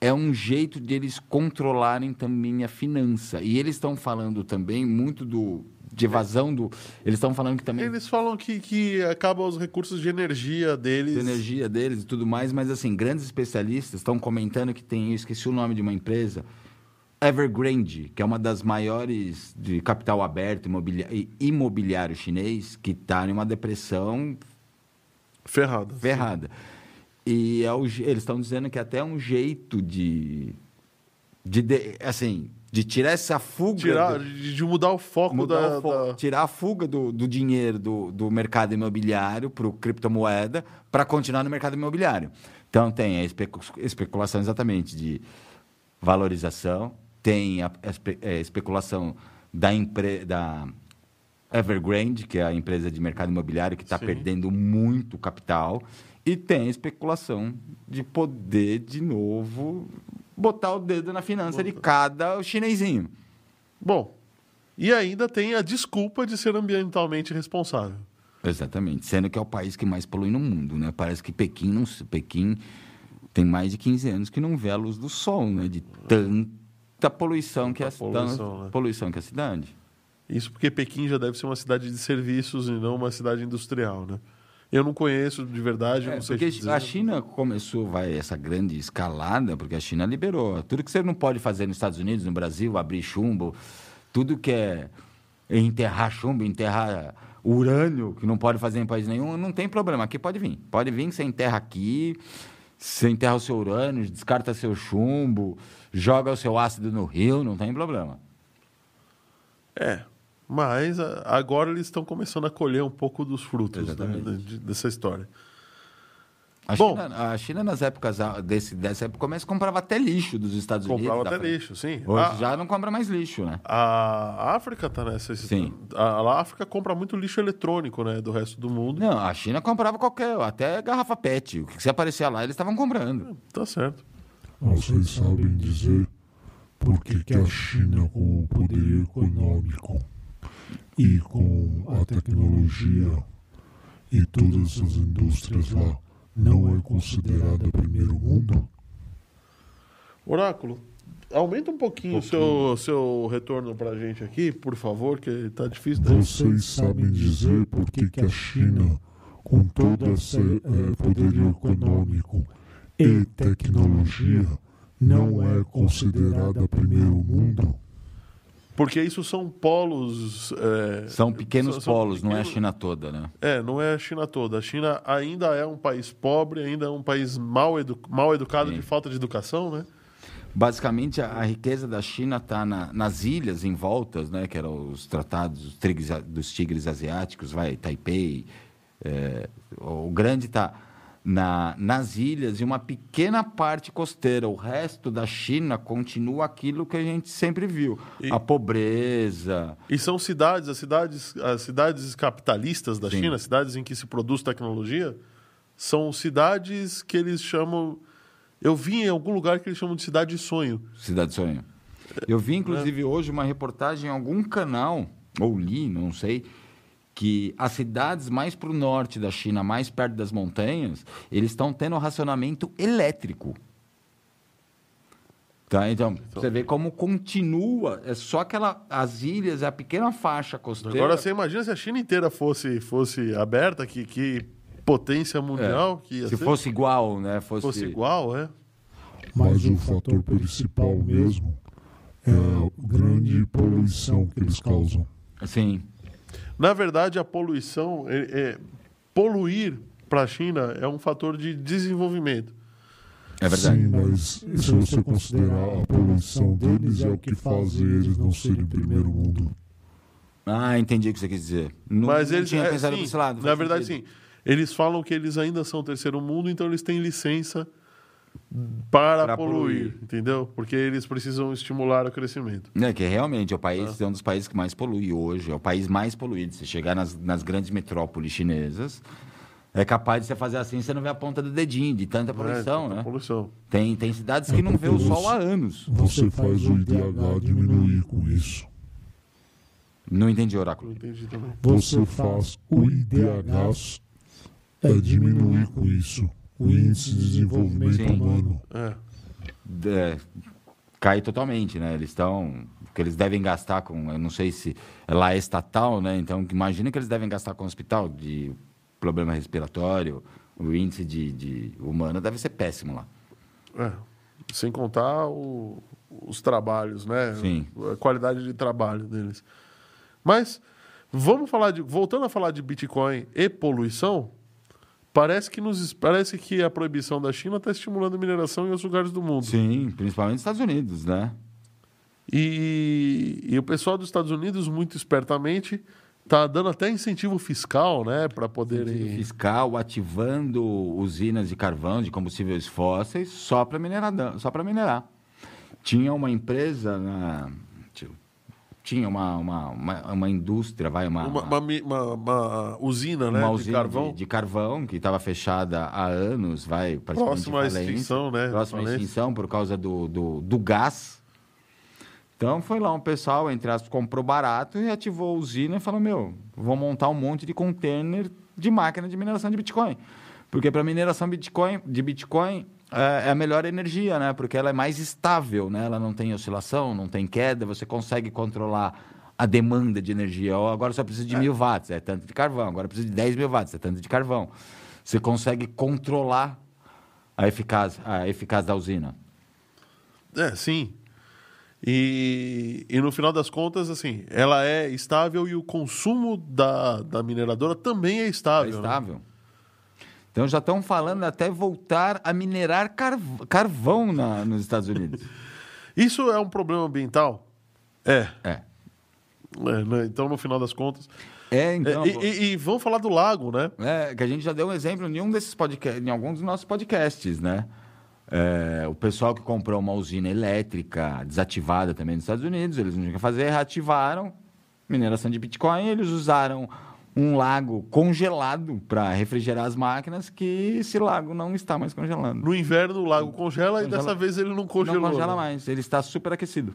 é um jeito de eles controlarem também a finança. E eles estão falando também muito do de evasão do. Eles estão falando que também Eles falam que, que acabam os recursos de energia deles. de energia deles e tudo mais, mas assim, grandes especialistas estão comentando que tem, eu esqueci o nome de uma empresa, Evergrande, que é uma das maiores de capital aberto e imobiliário chinês, que está em uma depressão Ferrado. ferrada. E é o eles estão dizendo que até é um jeito de, de, de- assim, de tirar essa fuga. Tirar, do- de, mudar o foco mudar da, o foco, da- tirar a fuga do, do dinheiro do, do mercado imobiliário para o criptomoeda para continuar no mercado imobiliário. Então tem a especu- especulação exatamente de valorização, tem a, a espe- é, especulação da, da Evergrande, que é a empresa de mercado imobiliário que está perdendo muito capital, e tem a especulação de poder de novo botar o dedo na finança de cada chinesinho. Bom, e ainda tem a desculpa de ser ambientalmente responsável. Exatamente, sendo que é o país que mais polui no mundo, né? Parece que Pequim, não, Pequim tem mais de 15 anos que não vê a luz do sol, né? De tanta poluição que é a Tanta poluição, tanta né? poluição que é a cidade. Isso porque Pequim já deve ser uma cidade de serviços e não uma cidade industrial, né? Eu não conheço de verdade, É, não sei porque te dizer. a China começou vai essa grande escalada porque a China liberou tudo que você não pode fazer nos Estados Unidos, no Brasil, abrir chumbo, tudo que é enterrar chumbo, enterrar urânio que não pode fazer em país nenhum, não tem problema. Aqui pode vir, pode vir você enterra aqui, você enterra o seu urânio, descarta seu chumbo, joga o seu ácido no rio, não tem problema. É, mas agora eles estão começando a colher um pouco dos frutos né, de- dessa história. A, Bom. China, a China, nas épocas desse, dessa época, começa comprava até lixo dos Estados Unidos. Comprava até lixo, sim. Hoje A- já não compra mais lixo, né? A África está nessa. Sim. A, a África compra muito lixo eletrônico, né? Do resto do mundo. Não, a China comprava qualquer, até garrafa PET. O que se aparecia lá, eles estavam comprando. Tá certo. Vocês sabem dizer por que, que a China, com o poder econômico e com a tecnologia e todas as indústrias lá, não é considerada primeiro mundo? Oráculo, aumenta um pouquinho o seu, seu retorno pra gente aqui, por favor, que tá difícil. né? Vocês sabem dizer por que, que a China, com todo esse eh, poder econômico e tecnologia, não é considerada primeiro mundo? Porque isso são polos. é, São pequenos são- são polos, não é a pequenos- China toda, né? É, não é a China toda. A China ainda é um país pobre, ainda é um país mal, edu mal educado, Sim. de falta de educação, né? Basicamente, a, a riqueza da China está na, nas ilhas em voltas, né? Que eram os tratados dos tigres, a- dos tigres asiáticos, vai, Taipei. é, o grande está na, nas ilhas e uma pequena parte costeira. O resto da China continua aquilo que a gente sempre viu. E- A pobreza, E são cidades, as cidades, as cidades capitalistas da Sim. China, cidades em que se produz tecnologia, são cidades que eles chamam. Eu vi em algum lugar que eles chamam de cidade de sonho. Cidade Sonho. Eu vi, inclusive, hoje uma reportagem em algum canal, ou li, não sei, que as cidades mais para o norte da China, mais perto das montanhas, eles estão tendo racionamento elétrico. Tá? Então, você vê como continua, é só aquela, as ilhas, a pequena faixa costeira. Agora você imagina se a China inteira fosse, fosse aberta, que, que potência mundial que ia É. se ser. fosse igual, né? Fosse, fosse igual, é. Mas o fator principal mesmo é a grande poluição que eles causam. Assim, Na verdade, a poluição, é, é- poluir para a China é um fator de desenvolvimento. é verdade. Sim, mas se você considerar a poluição deles, é o que faz eles não serem primeiro mundo. Ah, entendi o que você quis dizer. Não, Mas não eles, tinha é, pensado sim, lado. Na verdade, sentido. sim. Eles falam que eles ainda são terceiro mundo, então eles têm licença para Pra poluir, poluir. entendeu? Porque eles precisam estimular o crescimento. É, que realmente é o país, Ah. é um dos países que mais polui hoje, é o país mais poluído. Se chegar nas, nas grandes metrópoles chinesas, é capaz de você fazer assim, você não vê a ponta do dedinho, de tanta poluição, É, tanta né? Poluição. Tem, tem cidades que não vê o sol há anos. Você faz o IDH diminuir com isso. Não entendi, Oráculo. Não entendi também. Você faz o IDH é diminuir com isso o índice de desenvolvimento Sim. humano. É. É, cai totalmente, né? Eles estão. que eles devem gastar com. Eu não sei se. Lá é estatal, né? Então, imagina que eles devem gastar com o hospital de problema respiratório. O índice de, de humano deve ser péssimo lá. É. Sem contar o- os trabalhos, né? Sim. A qualidade de trabalho deles. Mas vamos falar de. Voltando a falar de Bitcoin e poluição, parece que, nos, parece que a proibição da China está estimulando a mineração em outros lugares do mundo. Sim, principalmente nos Estados Unidos, né? E, e o pessoal dos Estados Unidos, muito espertamente, está dando até incentivo fiscal, né? Para poderem. Fiscal ativando usinas de carvão, de combustíveis fósseis, só para minerar. Só para minerar. Tinha uma empresa na. Tinha uma, uma, uma, uma indústria, vai, uma, Uma, uma, uma- usina, né? uma de usina carvão. de, de carvão que estava fechada há anos, vai Próxima à extinção, né? Próxima à extinção por causa do, do, do gás. Então foi lá um pessoal, entre aspas, comprou barato e ativou a usina e falou: Meu, vou montar um monte de container de máquina de mineração de Bitcoin. Porque para mineração Bitcoin, de Bitcoin é, é a melhor energia, né? Porque ela é mais estável, né? Ela não tem oscilação, não tem queda, você consegue controlar a demanda de energia. Ó, Agora só precisa de mil watts, é tanto de carvão. Agora precisa de 10 mil watts, é tanto de carvão. Você consegue controlar a eficácia, a eficácia da usina. É, sim. E, e no final das contas, assim, ela é estável e o consumo da, da mineradora também é É estável. né? Então já estão falando até voltar a minerar carv- carvão na- nos Estados Unidos. *laughs* Isso é um problema ambiental? É. É. É, né? Então, no final das contas. É, então. É, e, e- e vamos falar do lago, né? É, que a gente já deu um exemplo em um desses podcasts, em algum dos nossos podcasts, né? É, o pessoal que comprou uma usina elétrica desativada também nos Estados Unidos, eles não tinham o que fazer, reativaram mineração de Bitcoin, eles usaram um lago congelado para refrigerar as máquinas, que esse lago não está mais congelando. No inverno o lago congela, e Congela- dessa vez ele não congelou. não congela né? mais, ele está superaquecido.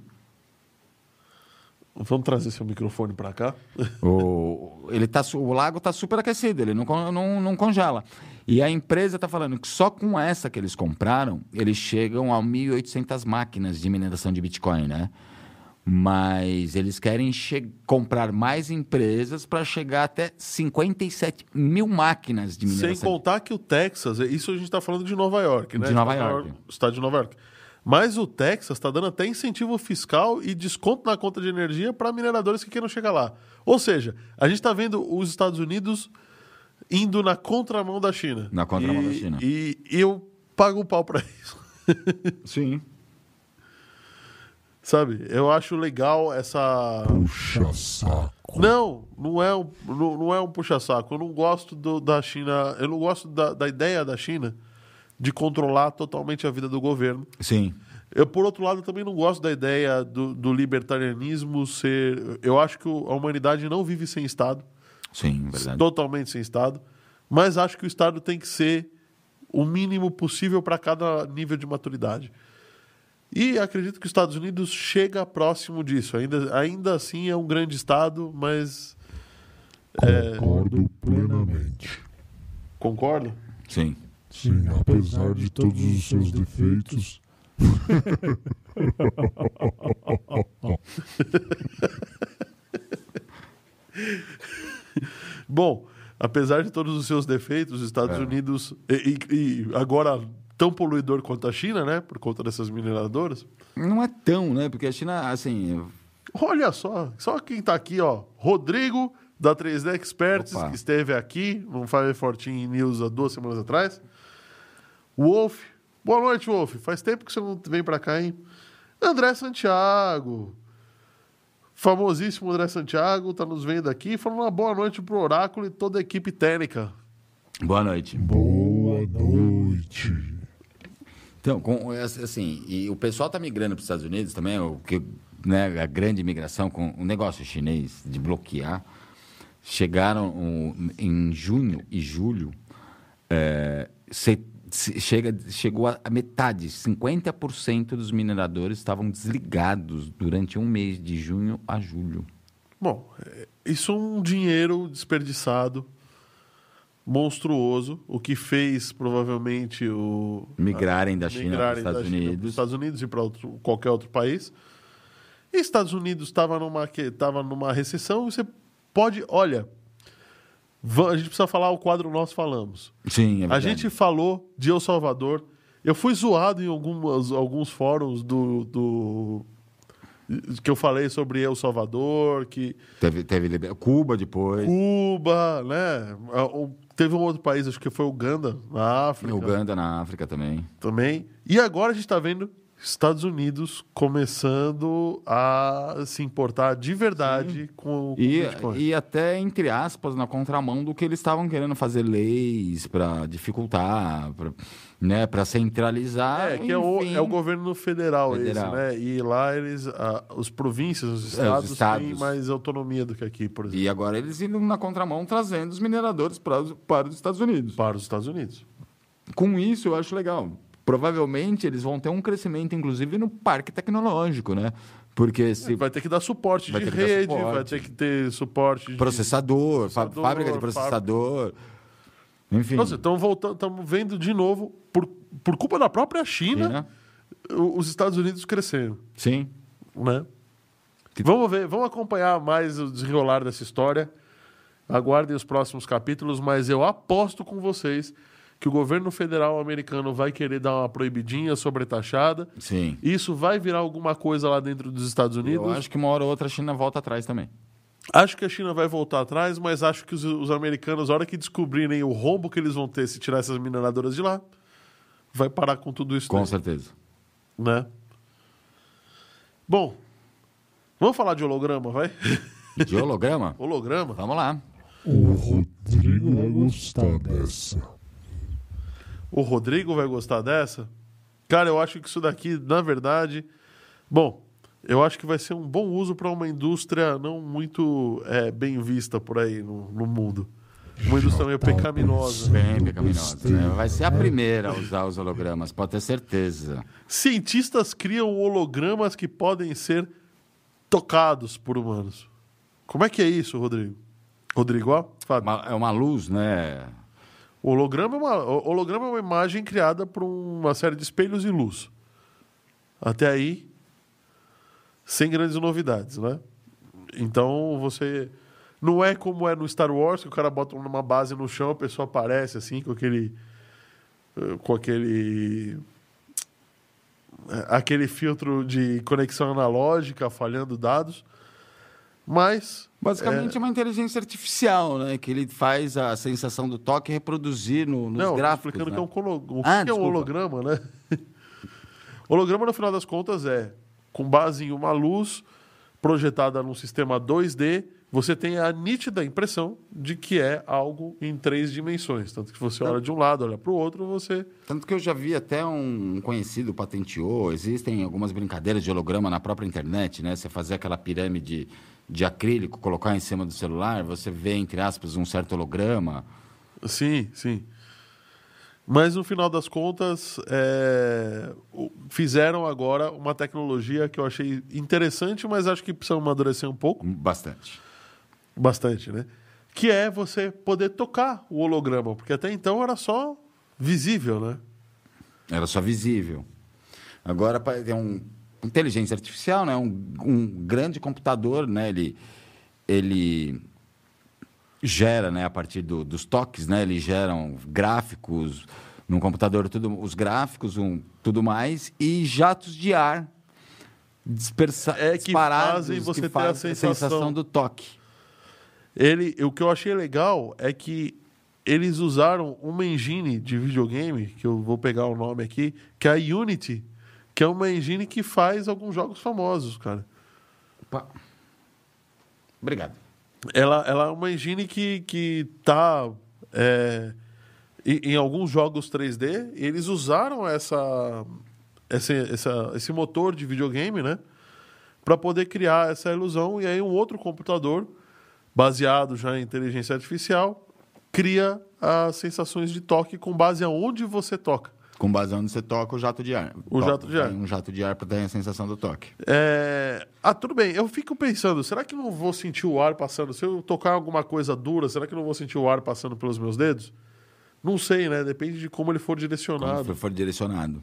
Vamos trazer seu microfone para cá. *laughs* O, ele tá, o lago está superaquecido, ele não, não, não congela. E a empresa está falando que só com essa que eles compraram, eles chegam a 1.800 máquinas de mineração de Bitcoin, né? Mas eles querem comprar mais empresas para chegar até 57 mil máquinas de Sem mineração. contar que o Texas, isso a gente está falando de Nova York, né? De Nova Está York. no Estado de Nova York. Mas o Texas está dando até incentivo fiscal e desconto na conta de energia para mineradores que queiram chegar lá. Ou seja, a gente está vendo os Estados Unidos indo na contramão da China. Na contramão E- da China. E eu pago o pau para isso. Sim. Sabe? Eu acho legal essa. Puxa saco. Não, não é um, não, não é um puxa-saco. Eu não gosto do- da China. Eu não gosto da, da ideia da China de controlar totalmente a vida do governo. Sim. Eu, por outro lado, também não gosto da ideia do, do libertarianismo ser. Eu acho que a humanidade não vive sem Estado, Sim, verdade. totalmente sem Estado, mas acho que o Estado tem que ser o mínimo possível para cada nível de maturidade. E acredito que os Estados Unidos chega próximo disso. Ainda, ainda assim é um grande Estado, mas. Concordo plenamente. Concorda? Sim. Sim, apesar de todos os seus defeitos. *laughs* Bom, apesar de todos os seus defeitos, os Estados É. Unidos. E, e- e agora tão poluidor quanto a China, né? Por conta dessas mineradoras. Não é tão, né? Porque a China, assim. Olha só, só quem tá aqui, ó. Rodrigo, da 3D Experts, Opa. que esteve aqui no 514 News há duas semanas atrás. Wolf. Boa noite, Wolf. Faz tempo que você não vem pra cá, hein? André Santiago. Famosíssimo André Santiago, tá nos vendo aqui, falando uma boa noite pro Oráculo e toda a equipe técnica. Boa noite. Boa noite. Então, com, assim, e o pessoal está migrando para os Estados Unidos também, o que, né, a grande imigração com o negócio chinês de bloquear. Chegaram um, em junho e julho, é, se- se- chega, chegou a, a metade, 50% dos mineradores estavam desligados durante um mês, de junho a julho. Bom, é, isso é um dinheiro desperdiçado, monstruoso, o que fez provavelmente o Migrarem da a- China para os migrarem Estados China pros Unidos. Estados Unidos e para qualquer outro país. E Estados Unidos estava numa que tava numa recessão, você pode, olha, a gente precisa falar o quadro nós falamos. Sim, é A verdade. gente falou de El Salvador. Eu fui zoado em algumas, alguns fóruns do, do que eu falei sobre El Salvador, que Teve, teve Cuba depois, Cuba, né? O- Teve um outro país, acho que foi Uganda, na África Uganda na África também. também. E agora a gente está vendo Estados Unidos começando a se importar de verdade com, com E, Bitcoin. e até, entre aspas, na contramão do que eles estavam querendo fazer leis para dificultar, pra, né, para centralizar. É, que é o, é o governo federal, Federal. esse, né? E lá eles, ah, os províncias, os estados, têm estados. mais autonomia do que aqui, por exemplo, E agora eles indo na contramão trazendo os mineradores para os, para os Estados Unidos. para os Estados Unidos. Com isso, eu acho legal. Provavelmente eles vão ter um crescimento, inclusive, no parque tecnológico, né? Porque se Vai ter que dar suporte de rede, suporte. vai ter que ter suporte de... processador, processador, fábrica de processador, enfim. Nossa, estamos voltando, estamos vendo de novo, por, por culpa da própria China, China. os Estados Unidos crescendo. Sim. né? Vamos ver, vamos acompanhar mais o desenrolar dessa história. Aguardem os próximos capítulos, mas eu aposto com vocês que o governo federal americano vai querer dar uma proibidinha sobretaxada. Sim. Isso vai virar alguma coisa lá dentro dos Estados Unidos. Eu acho que uma hora ou outra a China volta atrás também. Acho que a China vai voltar atrás, mas acho que os, os americanos, a hora que descobrirem o rombo que eles vão ter se tirar essas mineradoras de lá, vai parar com tudo isso. Com daí, certeza. né? Bom, vamos falar de holograma, vai? De holograma? *laughs* holograma? Vamos lá. O Rodrigo vai gostar dessa. O Rodrigo vai gostar dessa? Cara, eu acho que isso daqui, na verdade. Bom, eu acho que vai ser um bom uso para uma indústria não muito é, bem vista por aí no, no mundo. Uma indústria meio pecaminosa. Bem pecaminosa. Né? Vai ser a primeira a usar os hologramas, pode ter certeza. Cientistas criam hologramas que podem ser tocados por humanos. Como é que é isso, Rodrigo? Rodrigo, ó, Fábio. Uma- é uma luz, né? O holograma é uma, o holograma é uma imagem criada por uma série de espelhos e luz. Até aí, sem grandes novidades, né? Então você não é como é no Star Wars que o cara bota uma base no chão, a pessoa aparece assim com aquele eh, com aquele eh, aquele filtro de conexão analógica falhando dados. Mas Basicamente é uma inteligência artificial, né? Que ele faz a sensação do toque reproduzir no, nos Não, gráficos. explicando né? que é um, colo- o Ah, que é um holograma, né? *laughs* holograma, no final das contas, é com base em uma luz projetada num sistema 2D, você tem a nítida impressão de que é algo em três dimensões. Tanto que você olha de um lado, olha para o outro, você. Tanto que eu já vi até um conhecido patenteou, existem algumas brincadeiras de holograma na própria internet, né? Você fazer aquela pirâmide de acrílico, colocar em cima do celular, você vê, entre aspas, um certo holograma. Sim, sim. Mas no final das contas, é, fizeram agora uma tecnologia que eu achei interessante, mas acho que precisa amadurecer um pouco. Bastante. Bastante, né? Que é você poder tocar o holograma, porque até então era só visível, né? Era só visível. Agora tem um inteligência artificial, né? Um, um grande computador, né? Ele, ele gera, né? A partir do- dos toques, né? Ele gera um gráficos num computador, tudo, os gráficos, um, tudo mais e jatos de ar dispersa, É que disparados fazem você que ter a fazem sensação. do toque. Ele, o que eu achei legal é que eles usaram uma engine de videogame, que eu vou pegar o nome aqui, que é a Unity, que é uma engine que faz alguns jogos famosos, cara. Opa. Obrigado. Ela, ela é uma engine que, que tá é, em, alguns jogos 3D, eles usaram essa, essa, essa, esse motor de videogame, né? Para poder criar essa ilusão. E aí um outro computador, baseado já em inteligência artificial, cria as sensações de toque com base aonde você toca. Com base onde você toca o jato de ar. O jato de ar. Um jato de ar para ter a sensação do toque. É... Ah, tudo bem. Eu fico pensando, será que eu não vou sentir o ar passando? Se eu tocar alguma coisa dura, será que eu não vou sentir o ar passando pelos meus dedos? Não sei, né? Depende de como ele for direcionado. Como for direcionado.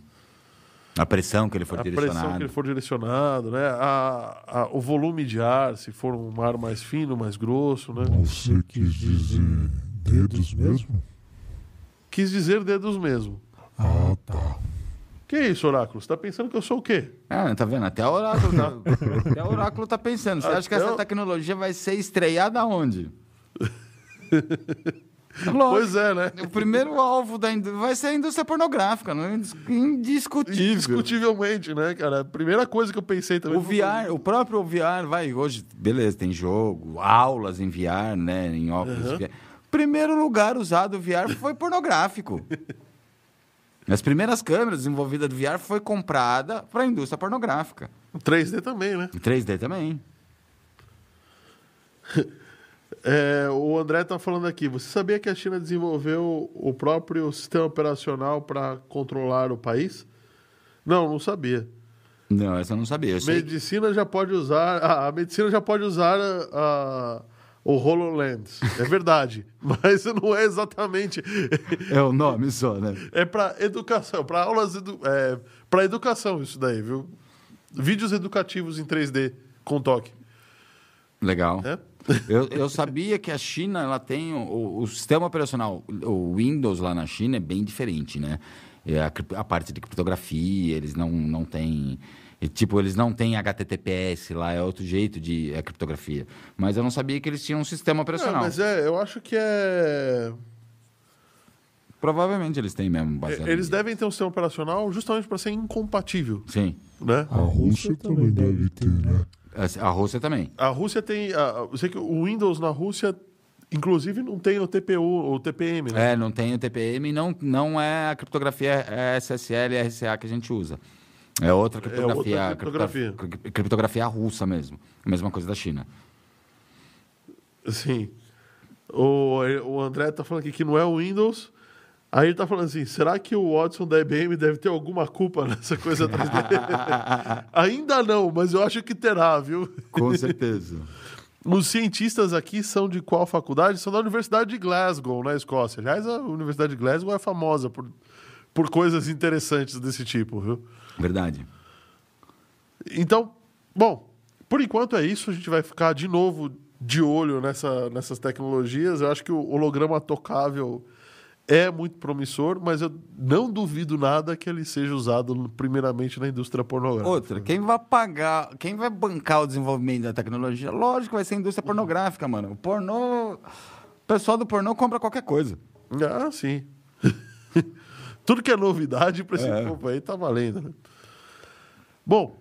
A pressão que ele for a direcionado. pressão que ele for direcionado, né? A, a, o volume de ar, se for um ar mais fino, mais grosso, né? Você quis dizer dedos mesmo? Quis dizer dedos mesmo. Ah, tá. Que isso, Oráculo? Você tá pensando que eu sou o quê? Ah, tá vendo? Até o oráculo tá, *laughs* até o oráculo tá pensando. Você acha que Até essa o- tecnologia vai ser estreada onde? *laughs* Pois é, né? O primeiro alvo da indú- vai ser a indústria pornográfica, é indis- indiscutível. Indiscutivelmente, né, cara? A primeira coisa que eu pensei também. O VR, o próprio VR, vai, hoje, beleza, tem jogo, aulas em VR, né, em óculos Uhum. VR. Primeiro lugar usado o VR foi pornográfico. *laughs* As primeiras câmeras desenvolvidas do VR foi comprada para a indústria pornográfica. O 3D também, né? Em 3D também. *laughs* É, o André tá falando aqui. Você sabia que a China desenvolveu o próprio sistema operacional para controlar o país? Não, não sabia. Não, essa eu não sabia. Eu que- Medicina já pode usar. A medicina já pode usar a- o HoloLens. É verdade. *laughs* mas não é exatamente. É o nome só, né? É para educação, para aulas edu... é, para educação isso daí, viu? Vídeos educativos em 3D com toque. Legal. É? Eu, eu sabia que a China ela tem o, o sistema operacional, o Windows lá na China é bem diferente, né? É a, a parte de criptografia, eles não, não têm. E, Tipo, eles não têm HTTPS lá, é outro jeito de é, criptografia. Mas eu não sabia que eles tinham um sistema É, operacional. mas é, eu acho que é. Provavelmente eles têm mesmo baseado Eles nisso. devem ter um sistema operacional justamente para ser incompatível, Sim. né? A Rússia também deve ter, né? A Rússia também. A Rússia tem. a- eu sei que o Windows na Rússia, inclusive, não tem o TPU, o TPM, né? É, não tem o TPM, não, não é a criptografia é SSL e RCA que a gente usa. É outra criptografia. outra criptografia. criptogra- criptografia russa mesmo. A mesma coisa da China. Sim. O, o André tá falando aqui que não é o Windows. Aí ele tá falando assim: será que o Watson da IBM deve ter alguma culpa *laughs* nessa coisa 3D? *laughs* Ainda não, mas eu acho que terá, viu? Com certeza. *laughs* Os cientistas aqui são de qual faculdade? São da Universidade de Glasgow, na Escócia. Aliás, a Universidade de Glasgow é famosa por, por coisas interessantes desse tipo, viu? Verdade. Então, bom, por enquanto é isso. A gente vai ficar de novo de olho nessa, nessas tecnologias. Eu acho que o holograma tocável é muito promissor, mas eu não duvido nada que ele seja usado primeiramente na indústria pornográfica. Outra, quem vai pagar, quem vai bancar o desenvolvimento da tecnologia? Lógico que vai ser a indústria pornográfica, mano. O pornô. O pessoal do pornô compra qualquer coisa. Ah, sim. *laughs* Tudo que é novidade para esse É. povo aí tá valendo. Né? Bom,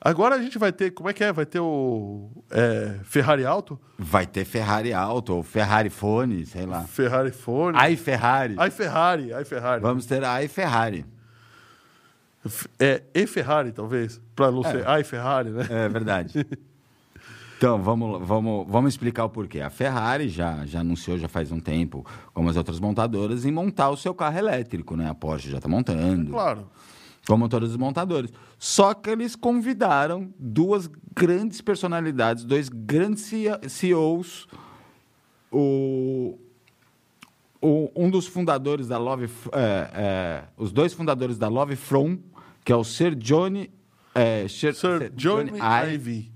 agora a gente vai ter. Como é que é? Vai ter o é, Ferrari Alto? Vai ter Ferrari alto, ou Ferrari Fone, sei lá. Ferrari Fone. Ai Ferrari. Ai Ferrari, ai Ferrari. Vamos ter a Ai Ferrari. É e Ferrari, talvez. Para não ser ai Ferrari, né? É verdade. *laughs* Então, vamos, vamos, vamos explicar o porquê. A Ferrari já, já anunciou já faz um tempo, como as outras montadoras, em montar o seu carro elétrico, né? A Porsche já está montando. Claro. como todos os montadores. Só que eles convidaram duas grandes personalidades, dois grandes CEOs, o, o- um dos fundadores da Love, é, é, os dois fundadores da Love From, que é o Sir Johnny, é, Sir, Sir Johnny Ive.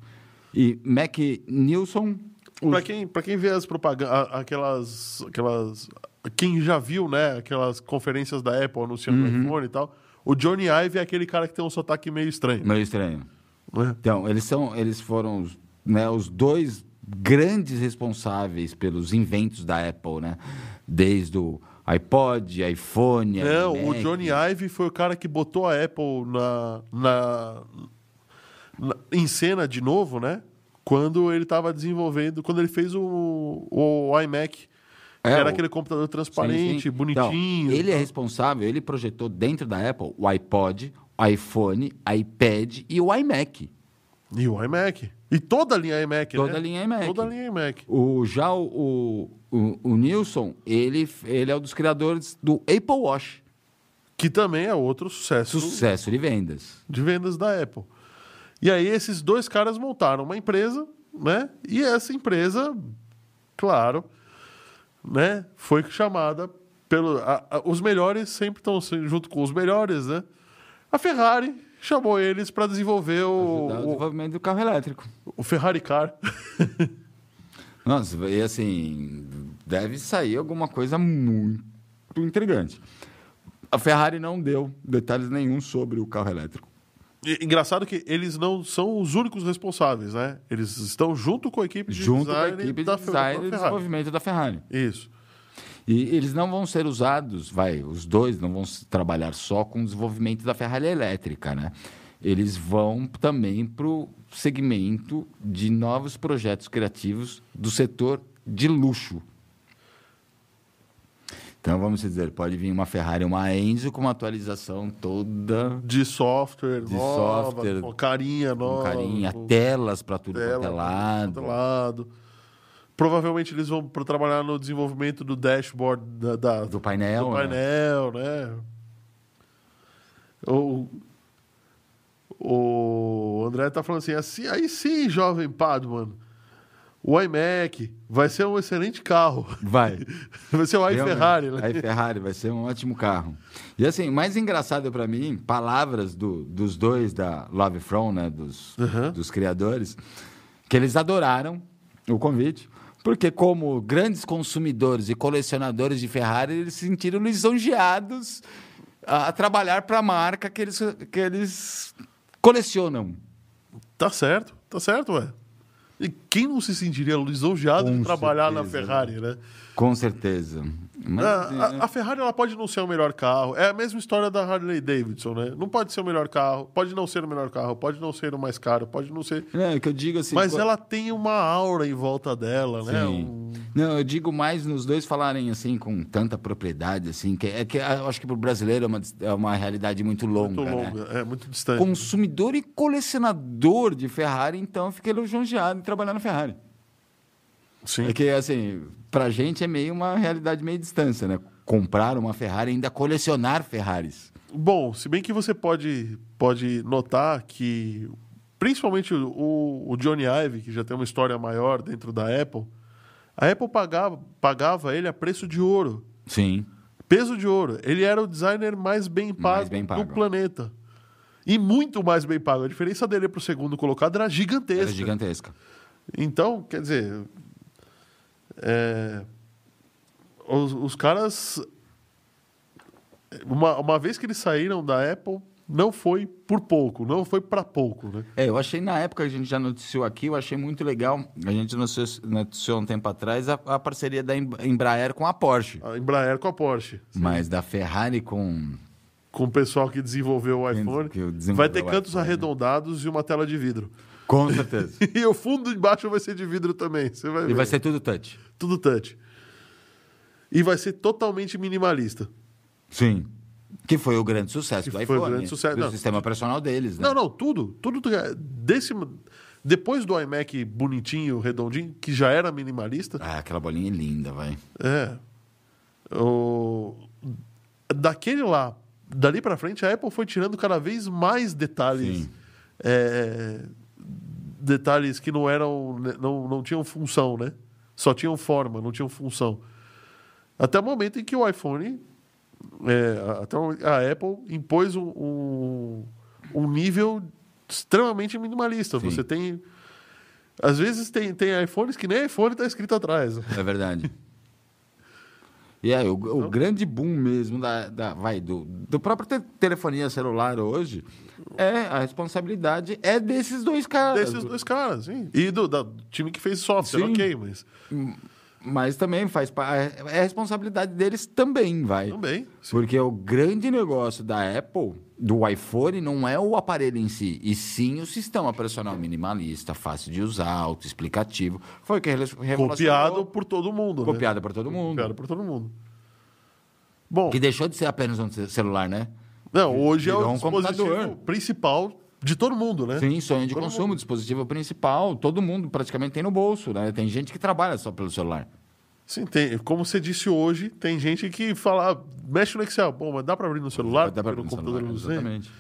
E Mac Nilsson. os- Para quem, pra quem vê as propagandas, aquelas, aquelas. Quem já viu, né? Aquelas conferências da Apple anunciando Uhum. o iPhone e tal. O Johnny Ive é aquele cara que tem um sotaque meio estranho. Meio estranho. Né? Então, eles, são, eles foram os, né, os dois grandes responsáveis pelos inventos da Apple, né? Desde o iPod, iPhone, Não, o iMac. Johnny Ive foi o cara que botou a Apple na, na- em cena de novo, né? Quando ele estava desenvolvendo, quando ele fez o, o iMac. É, era o- aquele computador transparente, Sim, sim. bonitinho. Então, ele é responsável, ele projetou dentro da Apple o iPod, o iPhone, iPad e o iMac. E o iMac. E toda a linha iMac, Toda né? a linha iMac. Toda a linha iMac. O, já o, o, o Nilson, ele, ele é um dos criadores do Apple Watch. Que também é outro sucesso Sucesso de vendas. de vendas da Apple. E aí esses dois caras montaram uma empresa, né? E essa empresa, claro, né, foi chamada pelo a- a- os melhores sempre estão junto com os melhores, né? A Ferrari chamou eles para desenvolver o o, desenvolvimento do carro elétrico. o Ferrari Car. *laughs* Nossa, e assim, deve sair alguma coisa muito intrigante. A Ferrari não deu detalhes nenhum sobre o carro elétrico. Engraçado que eles não são os únicos responsáveis, né? Eles estão junto com a equipe de Junto com a design equipe da de design e desenvolvimento da Ferrari. Isso. E eles não vão ser usados, vai, os dois não vão trabalhar só com o desenvolvimento da Ferrari elétrica, né? Eles vão também para o segmento de novos projetos criativos do setor de luxo. Então, vamos dizer, pode vir uma Ferrari, uma Enzo com uma atualização toda De software, De nova, software, com carinha com nova. carinha, com telas para tudo tela, quanto é lado. lado. Provavelmente eles vão para trabalhar no desenvolvimento do dashboard da, da- Do painel, do né? painel, né? O, o André tá falando assim, assim, aí sim, jovem Padman, o iMac vai ser um excelente carro. Vai. *laughs* Vai ser o iFerrari, né? A Ferrari vai ser um ótimo carro. E assim, o mais engraçado para mim, palavras do- dos dois da Love From, né, dos, Uhum. dos criadores, que eles adoraram o convite, porque como grandes consumidores e colecionadores de Ferrari, eles se sentiram lisonjeados a, a trabalhar para a marca que eles, que eles colecionam. Tá certo, tá certo, ué. E quem não se sentiria lisonjeado de trabalhar na certeza, Ferrari, né? Com certeza. Mas, A, a- a Ferrari ela pode não ser o melhor carro. É a mesma história da Harley Davidson, né? Não pode ser o melhor carro, pode não ser o melhor carro, pode não ser o mais caro, pode não ser. é, que eu digo assim. Mas co- ela tem uma aura em volta dela, né? Sim. Um- Não, eu digo mais nos dois falarem assim com tanta propriedade assim, que é que eu acho que para o brasileiro é uma, é uma realidade muito longa, muito né? longa, é muito distante. Consumidor e colecionador de Ferrari, então eu fiquei lisonjeado em trabalhar na Ferrari. Sim. É que assim, pra gente é meio uma realidade meio distância, né? Comprar uma Ferrari e ainda colecionar Ferraris. Bom, se bem que você pode, pode notar que, principalmente o, o Johnny Ive, que já tem uma história maior dentro da Apple, a Apple pagava, pagava ele a preço de ouro. Sim. Peso de ouro. Ele era o designer mais bem pago, bem pago. do planeta. E muito mais bem pago. A diferença dele para o segundo colocado era gigantesca. Era gigantesca. Então, quer dizer. É, os, os caras. Uma, uma vez que eles saíram da Apple, não foi por pouco, não foi para pouco, né? É, eu achei na época, a gente já noticiou aqui, eu achei muito legal. A gente noticiou, noticiou um tempo atrás a, a parceria da Em- Embraer com a Porsche. A Embraer com a Porsche. Mas da Ferrari com. Com o pessoal que desenvolveu o iPhone. desenvolveu Vai ter cantos iPhone. arredondados e uma tela de vidro. Com certeza. *laughs* E o fundo de baixo vai ser de vidro também. Você vai ver. e vai ser tudo touch. Tudo touch. E vai ser totalmente minimalista. Sim. Que foi o grande sucesso Que do foi o iPhone. grande sucesso. Do Não. sistema operacional deles, né? Não, não, tudo. Tudo desse. Depois do iMac bonitinho, redondinho, que já era minimalista, Ah, aquela bolinha é linda, vai. é. O, daquele lá, dali pra frente, a Apple foi tirando cada vez mais detalhes. É, detalhes que não eram. Não, não tinham função, né? Só tinham forma, não tinham função. Até o momento em que o iPhone. é, até a Apple impôs um, um, um nível extremamente minimalista. Sim. Você tem. Às vezes tem, tem iPhones que nem iPhone está escrito atrás. É verdade. E aí, o, o grande boom mesmo da, da- vai, do, do próprio te- telefonia celular hoje é a responsabilidade é desses dois caras. Desses dois caras, sim. E do, da- do time que fez software, Sim. ok, mas. Mas também faz é é responsabilidade deles também, vai. Também. sim. Porque o grande negócio da Apple, do iPhone, não é o aparelho em si, e sim o sistema operacional minimalista, fácil de usar, autoexplicativo. Foi o que revolucionou. Copiado por todo mundo. né? Copiado por todo mundo. Copiado por todo mundo. Bom, Que deixou de ser apenas um ce- celular, né? Não, hoje é o um dispositivo computador. principal de todo mundo, né? Sim, sonho de Todo consumo, dispositivo principal, todo mundo praticamente tem no bolso, né? Tem gente que trabalha só pelo celular. Sim, tem, como você disse hoje, tem gente que fala, mexe no Excel. Bom, mas dá para abrir no celular? Dá Porque abrir no no computador celular, exatamente.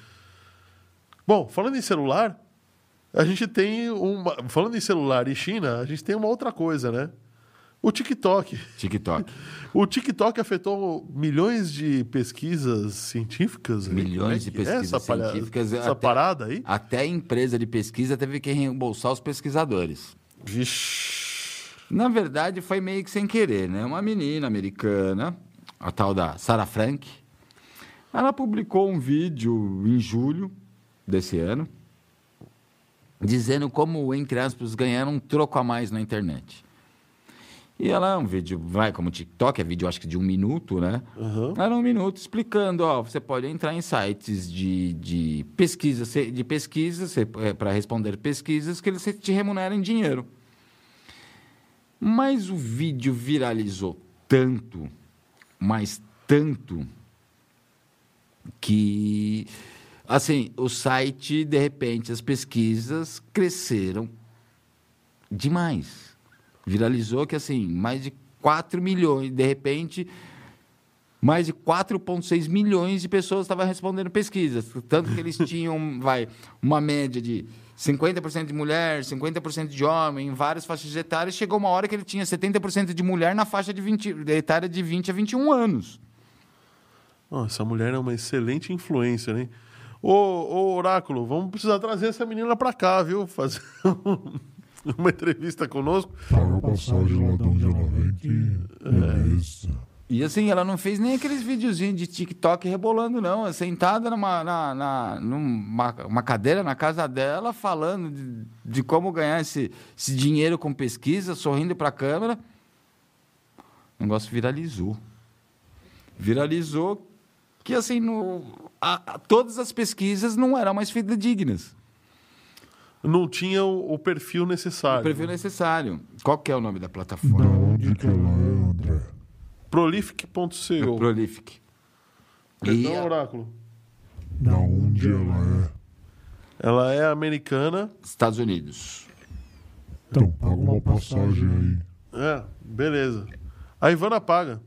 Bom, falando em celular, a gente tem uma. Falando em celular e China, a gente tem uma outra coisa, né? O TikTok. TikTok. *laughs* O TikTok afetou milhões de pesquisas científicas. Milhões Como de é é pesquisas essa científicas, Essa até- parada aí? Até a empresa de pesquisa teve que reembolsar os pesquisadores. Vixe. Na verdade, foi meio que sem querer, né? Uma menina americana, a tal da Sarah Frank, ela publicou um vídeo em julho desse ano, dizendo como, entre aspas, ganhar um troco a mais na internet. E ela é um vídeo, vai como TikTok, é vídeo acho que de um minuto, né? Aham. Era um minuto explicando, ó, você pode entrar em sites de, de pesquisa, de pesquisa, para responder pesquisas que eles te remuneram em dinheiro. Mas o vídeo viralizou tanto, mas tanto, que, assim, o site, de repente, as pesquisas cresceram demais. Viralizou que, assim, mais de 4 milhões, de repente, mais de 4,6 milhões de pessoas estavam respondendo pesquisas. Tanto que eles tinham, *laughs* vai, uma média de 50% de mulher, 50% de homem, em várias faixas etárias. Chegou uma hora que ele tinha 70% de mulher na faixa de 20, de etária de 20 a 21 anos. Ó, essa mulher é uma excelente influência, né? Ô, ô, Oráculo, vamos precisar trazer essa menina pra cá, viu? Fazer *laughs* *laughs* uma entrevista conosco. Paga a passagem lá de onde ela vem que beleza. E assim, ela não fez nem aqueles videozinhos de TikTok rebolando, não. É sentada numa, na, na- numa uma cadeira na casa dela, falando de, de como ganhar esse, esse dinheiro com pesquisa, sorrindo para a câmera. O negócio viralizou. Viralizou que, assim, no, a- a- todas as pesquisas não eram mais fidedignas. Não tinha o, o perfil necessário. O perfil necessário. Qual que é o nome da Da plataforma? onde que ela é, André? Prolific.co. Prolific. E Perdão, Oráculo. Da onde ela é? Ela é americana. Estados Unidos. Então, paga uma passagem aí. É, beleza. A Ivana paga.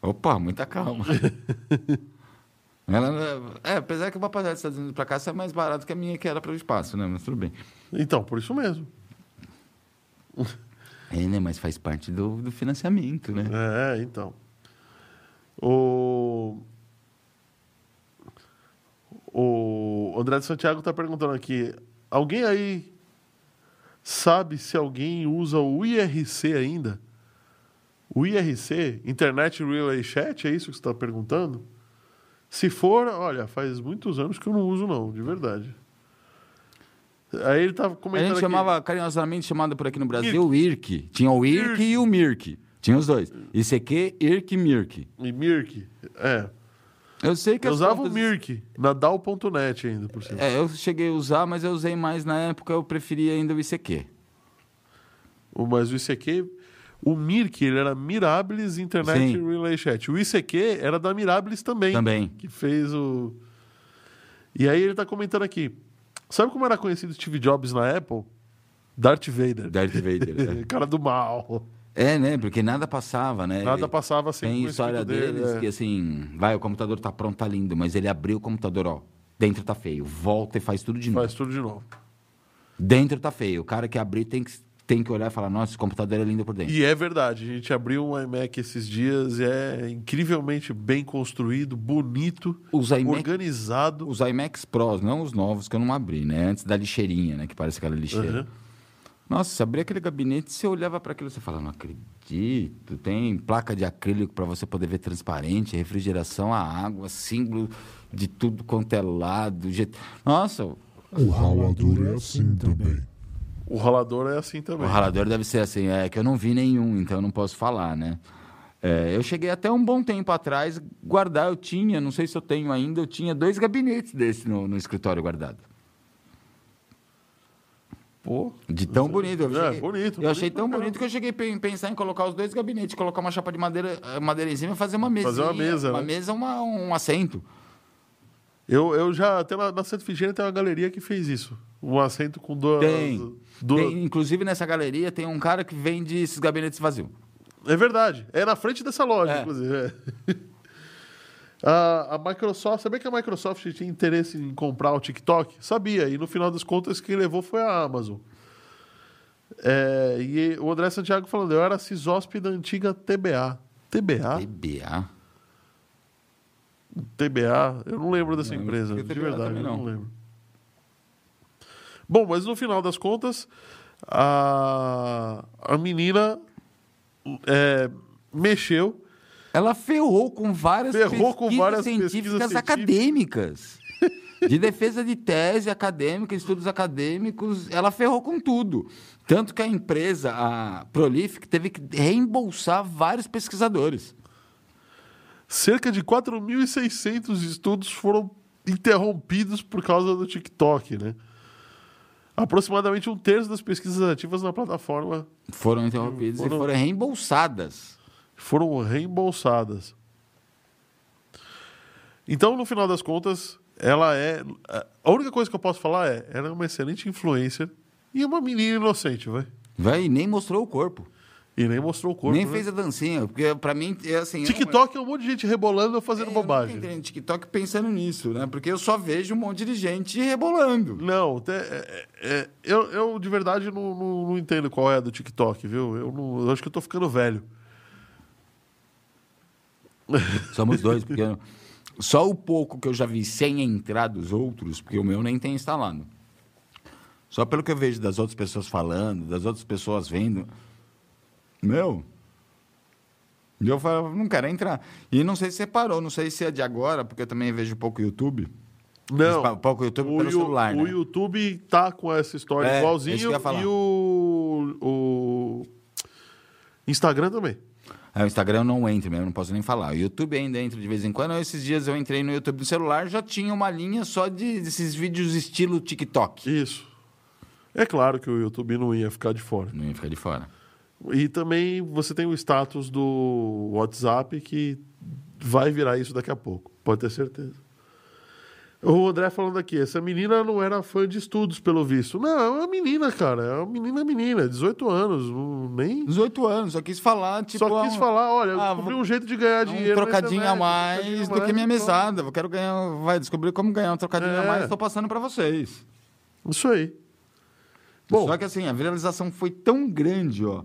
Opa, muita calma. *laughs* Ela, é, apesar que uma passagem dos Estados Unidos para cá é mais barato que a minha que era para o espaço, né? Mas tudo bem. Então, por isso mesmo. É, né? Mas faz parte do, do financiamento, né? É, então. O. O André de Santiago está perguntando aqui: alguém aí sabe se alguém usa o IRC ainda? O IRC, Internet Relay Chat, é isso que você está perguntando? Se for, olha, faz muitos anos que eu não uso, não, de verdade. Aí ele estava A comentando. gente aqui- chamava, carinhosamente chamado por aqui no Brasil, o IRC. Tinha o IRC e o MIRC. Tinha os dois. ICQ, IRC e MIRC. E Mirk. É. Eu sei que Eu usava o contas- Mirk, na Dal.net ainda, por cima. É, eu cheguei a usar, mas eu usei mais na época, eu preferia ainda o ICQ. O- Mas o ICQ, o Mirk, ele era Mirabilis Internet Sim. Relay Chat. O ICQ era da Mirabilis também. Também. Que fez o. E aí ele tá comentando aqui. Sabe como era conhecido Steve Jobs na Apple? Darth Vader. Darth Vader. *laughs* Cara do mal. é. é, né? Porque nada passava, né? Nada passava sem Tem história escrito dele, deles é. que assim, vai, o computador tá pronto, tá lindo, mas ele abriu o computador, ó, dentro tá feio, volta e faz tudo de novo. Faz tudo de novo. Dentro tá feio. O cara que abrir tem que, tem que olhar e falar, nossa, esse computador é lindo por dentro. E é verdade. A gente abriu um iMac esses dias e é incrivelmente bem construído, bonito, Os iMac, organizado. os iMacs Pros, não os novos que eu não abri, né? Antes da lixeirinha, né? Que parece aquela lixeira. Uhum. Nossa, você abria aquele gabinete, você olhava para aquilo e você falava, não acredito. Tem placa de acrílico para você poder ver transparente, refrigeração a água, símbolo de tudo quanto é lado. jeito- Nossa, O ralador é assim também. O ralador é assim também. O ralador deve ser assim, é que eu não vi nenhum, então eu não posso falar, né? É, eu cheguei até um bom tempo atrás guardar, eu tinha, não sei se eu tenho ainda, eu tinha dois gabinetes desse no, no escritório guardado. Pô, De tão bonito. Eu, É, cheguei- bonito, eu achei bonito tão bonito que eu cheguei a pen- pensar em colocar os dois gabinetes, colocar uma chapa de madeira, eh, madeira em cima e fazer uma mesa. Fazer uma mesa, Uma né? mesa, uma, um assento. eu, eu já. Até na, na Santa Figênia tem uma galeria que fez isso. Um assento com duas. Tem. Duas- Tem, inclusive nessa galeria tem um cara que vende esses gabinetes vazios. É verdade. É na frente dessa loja, É. inclusive. é. *laughs* A, a Microsoft, sabia que a Microsoft tinha interesse em comprar o TikTok? Sabia. E no final das contas, quem levou foi a Amazon. É, e o André Santiago falando, eu era CISOSP da antiga TBA. TBA? TBA. TBA? Eu não lembro dessa Não, empresa, de verdade, eu não. lembro. Bom, mas no final das contas, a, a menina é, mexeu Ela ferrou com várias Ferrou com pesquisas várias científicas pesquisas acadêmicas. De defesa de tese acadêmica, estudos acadêmicos, ela ferrou com tudo. Tanto que a empresa, a Prolific, teve que reembolsar vários pesquisadores. Cerca de 4.600 estudos foram interrompidos por causa do TikTok, né? Aproximadamente um terço das pesquisas ativas na plataforma Foram interrompidos Foram- e foram reembolsadas. foram reembolsadas. Então, no final das contas, ela é. A única coisa que eu posso falar é: ela é uma excelente influencer e uma menina inocente, vai. Vai, nem mostrou o corpo. E nem mostrou o corpo. nem né? fez a dancinha. Porque pra mim, é assim. é TikTok é um monte de gente rebolando ou fazendo É, eu bobagem. não tô entendendo TikTok pensando nisso, né? Porque eu só vejo um monte de gente rebolando. Não, te- é- é- eu, eu de verdade não, não- não entendo qual é a do TikTok, viu? Eu, não- eu acho que eu tô ficando velho. *laughs* Somos dois, porque eu- só o pouco que eu já vi sem entrar dos outros, porque o meu nem tem instalado. Só pelo que eu vejo das outras pessoas falando, das outras pessoas vendo. Meu. E eu falo, não quero entrar. E não sei se você parou, não sei se é de agora, porque eu também vejo pouco YouTube. Não. Mas pouco YouTube o, pelo Yu- celular, o né? YouTube tá com essa história É, igualzinho falar. e o, o Instagram também. É, o Instagram eu não entro mesmo, não posso nem falar. O YouTube ainda entro de vez em quando. Esses dias eu entrei no YouTube do celular, já tinha uma linha só de, desses vídeos estilo TikTok. Isso. É claro que o YouTube não ia ficar de fora. Não ia ficar de fora. E também você tem o status do WhatsApp que vai virar isso daqui a pouco, pode ter certeza. O André falando aqui, essa menina não era fã de estudos, pelo visto. Não, é uma menina, cara. É uma menina, menina, 18 anos. nem. 18 anos, só quis falar, tipo. Só quis um- falar, olha, eu Ah, descobri vou- um jeito de ganhar um dinheiro. na trocadinho a mais trocadinho a do que minha mesada. Eu quero ganhar. Vai descobrir como ganhar um trocadinho a É. mais, estou passando para vocês. Isso aí. Bom, Só que assim, a viralização foi tão grande, ó,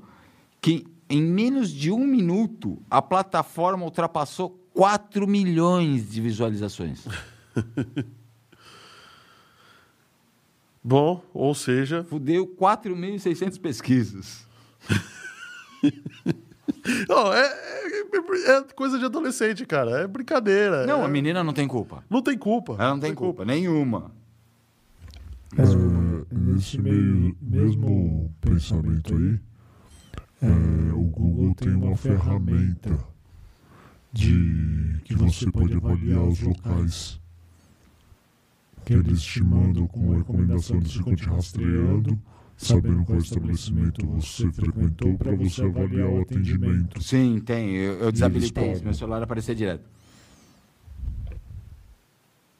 que em menos de um minuto a plataforma ultrapassou 4 milhões de visualizações. *laughs* bom, ou seja, Fudeu 4.600 pesquisas. *laughs* não, é, é- é coisa de adolescente, cara. É brincadeira. Não, é- a menina não tem culpa. não tem culpa. Ela não tem culpa, nenhuma. É, nesse meio, mesmo pensamento aí, é, o Google tem uma ferramenta de que você pode avaliar os locais que eles te mandam com recomendação, eles ficam te rastreando, sabendo qual estabelecimento você frequentou para você avaliar o atendimento. Sim, tem. Eu, eu desabilitei. Meu celular aparecia direto.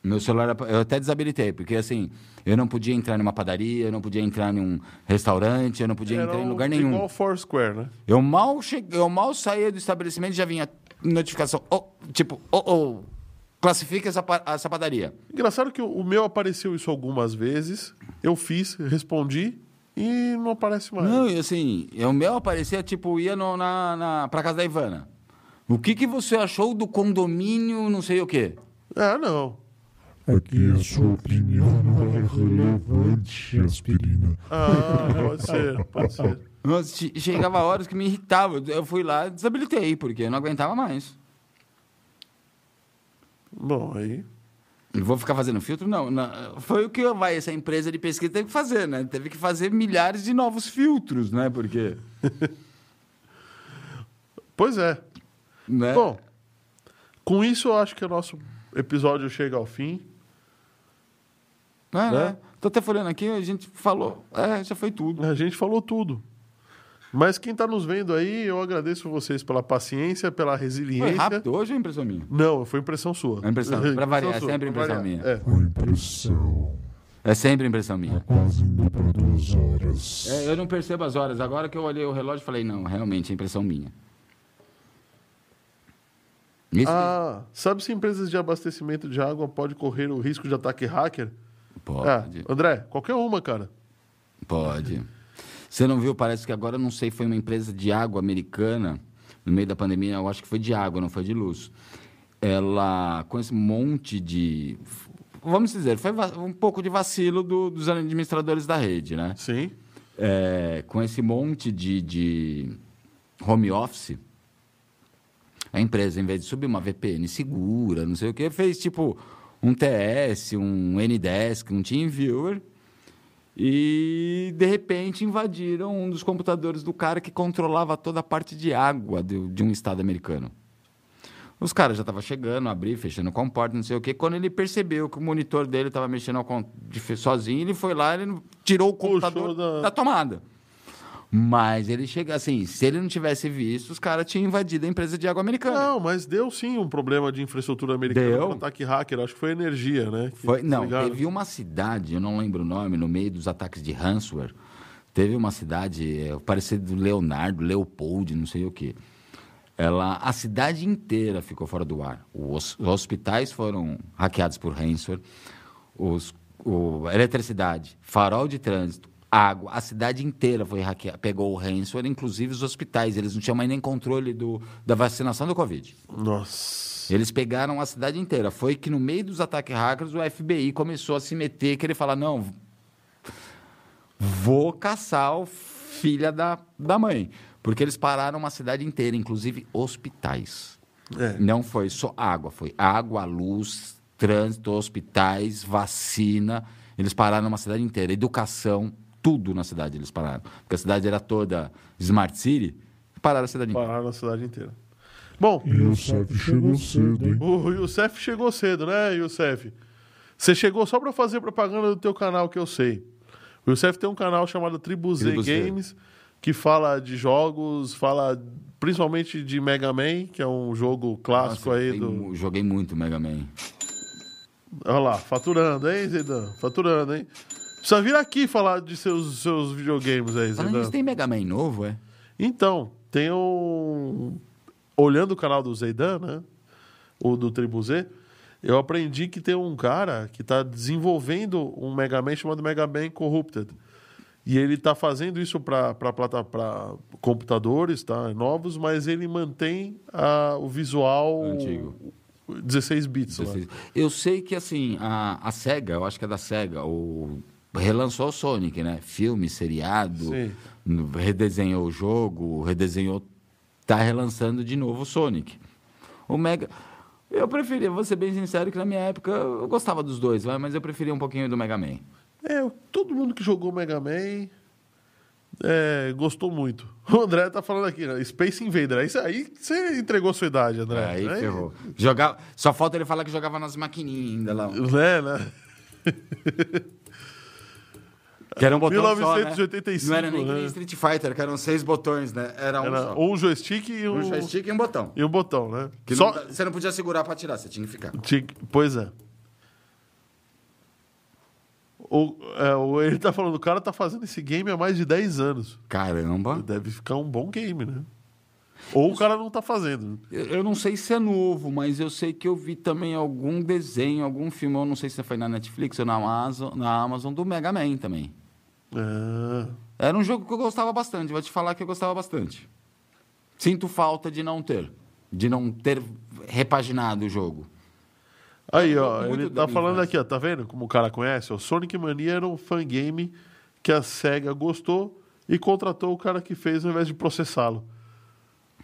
Meu celular, eu até desabilitei, porque assim, eu não podia entrar numa padaria, eu não podia entrar em um restaurante, eu não podia Era entrar em lugar nenhum. Igual Foursquare, né? Eu mal cheguei, eu mal saía do estabelecimento e já vinha notificação, oh, tipo, oh, oh, classifica essa, essa padaria. Engraçado que o o meu apareceu isso algumas vezes. Eu fiz, respondi e não aparece mais. Não, e assim, o meu aparecia, tipo, ia no, na, na, pra casa da Ivana. O que, que você achou do condomínio, não sei o quê? Ah, não. É que a sua opinião não é relevante, aspirina. Ah, pode ser, pode ser. Nossa, che- chegava horas que me irritava. Eu fui lá e desabilitei, porque eu não aguentava mais. Bom, aí. Não vou ficar fazendo filtro? Não. não. Foi o que vai, essa empresa de pesquisa teve que fazer, né? Teve que fazer milhares de novos filtros, né? Porque. *laughs* Pois é. Né? Bom, com isso eu acho que o nosso episódio chega ao fim. É, né? né? Tô até folhando aqui, a gente falou. É, já foi tudo. A gente falou tudo. Mas quem está nos vendo aí, eu agradeço vocês pela paciência, pela resiliência. Foi rápido hoje ou é impressão minha? Não, foi impressão sua. É impressão. Pra variar, é sempre impressão minha. É. A impressão É sempre impressão é minha. quase indo para duas horas. É, eu não percebo as horas. Agora que eu olhei o relógio, falei, não, realmente é impressão minha. Isso Ah, sabe se empresas de abastecimento de água pode correr o risco de ataque hacker? Pode. É, André, qualquer uma, cara. Pode. Você não viu? Parece que agora, não sei, foi uma empresa de água americana, no meio da pandemia, eu acho que foi de água, não foi de luz. Ela, com esse monte de. Vamos dizer, foi um pouco de vacilo do- dos administradores da rede, né? Sim. É, com esse monte de, de home office, a empresa, em vez de subir uma VPN segura, não sei o que, fez tipo um TS, um Ndesk, um TeamViewer e de repente invadiram um dos computadores do cara que controlava toda a parte de água de, de um estado americano. Os caras já estavam chegando, abrir, fechando com porta, não sei o quê. Quando ele percebeu que o monitor dele estava mexendo sozinho, ele foi lá e tirou o computador da- da... tomada. Mas ele chega assim, se ele não tivesse visto, os caras tinham invadido a empresa de água americana. Não, mas deu sim um problema de infraestrutura americana Deu? com ataque hacker. Acho que foi energia, né? que Foi, não, desligaram. teve uma cidade, eu não lembro o nome, no meio dos ataques de ransomware, teve uma cidade, é, parecia do Leonardo, Leopold, não sei o quê. Ela, a cidade inteira ficou fora do ar. Os, os hospitais foram hackeados por ransomware, os, o, eletricidade, farol de trânsito, água, a cidade inteira foi hackeada, pegou o ransomware, inclusive os hospitais, eles não tinham mais nem controle do, da vacinação do Covid. Nossa. Eles pegaram a cidade inteira. Foi que no meio dos ataques hackers o FBI começou a se meter, querer falar, não, vou caçar o filha da, da mãe. Porque eles pararam uma cidade inteira, inclusive hospitais. É. Não foi só água, foi água, luz, trânsito, hospitais, vacina. Eles pararam uma cidade inteira. Educação, tudo na cidade eles pararam. Porque a cidade era toda Smart City, pararam a cidade inteira. Pararam na cidade inteira. Bom, E o Seth chegou cedo, hein? o Youssef chegou cedo, né, Youssef? Você chegou só pra fazer propaganda do teu canal, que eu sei. O Youssef tem um canal chamado Tribu Z Tribu Z. Games, que fala de jogos, fala principalmente de Mega Man, que é um jogo clássico Nossa, aí eu do... Joguei muito Mega Man. Olha lá, faturando, hein, Zidane? Faturando, hein? Precisa vir aqui falar de seus, seus videogames aí, Falando Zidane. nisso, tem Mega Man novo, é? Então, tem um. Olhando o canal do Zeidan, né? O do Tribu Z, eu aprendi que tem um cara que está desenvolvendo um Mega Man chamado Mega Man Corrupted. E ele está fazendo isso para computadores tá, novos, mas ele mantém ah, o visual Antigo. 16 bits. lá. Eu sei que, assim, a, a SEGA, eu acho que é da SEGA, o, relançou o Sonic, né? Filme, seriado, Sim. redesenhou o jogo, redesenhou... Tá relançando de novo o Sonic. O Mega... Eu preferia, vou ser bem sincero, que na minha época eu gostava dos dois, mas eu preferia um pouquinho do Mega Man. É, todo mundo que jogou Mega Man é, gostou muito. *laughs* O André tá falando aqui, né? Space Invader. Aí, aí você entregou sua idade, André. Aí Aí- ferrou. Jogava... Só falta ele falar que jogava nas maquininhas ainda lá. Né, né? *laughs* Que era um botão só, 1985, né? Não era nem né? Street Fighter, que eram seis botões, né? Era um Era só. um joystick e um, Um joystick e um botão. e um botão, né? Que Só... não- você não podia segurar pra tirar, você tinha que ficar. Tinha Pois é. O, é, o- ele tá falando, o cara tá fazendo esse game há mais de 10 anos. Caramba. Deve ficar um bom game, né? Ou o cara não tá fazendo. Eu eu não sei se é novo, mas eu sei que eu vi também algum desenho, algum filme, eu não sei se foi na Netflix ou na Amazon, na Amazon do Mega Man também. É. Era um jogo que eu gostava bastante, vou te falar que eu gostava bastante. Sinto falta de não ter, de não ter repaginado o jogo. Aí, ó, muito ele tá minha falando infância. aqui, ó, tá vendo como o cara conhece? O Sonic Mania era um fangame que a SEGA gostou e contratou o cara que fez ao invés de processá-lo.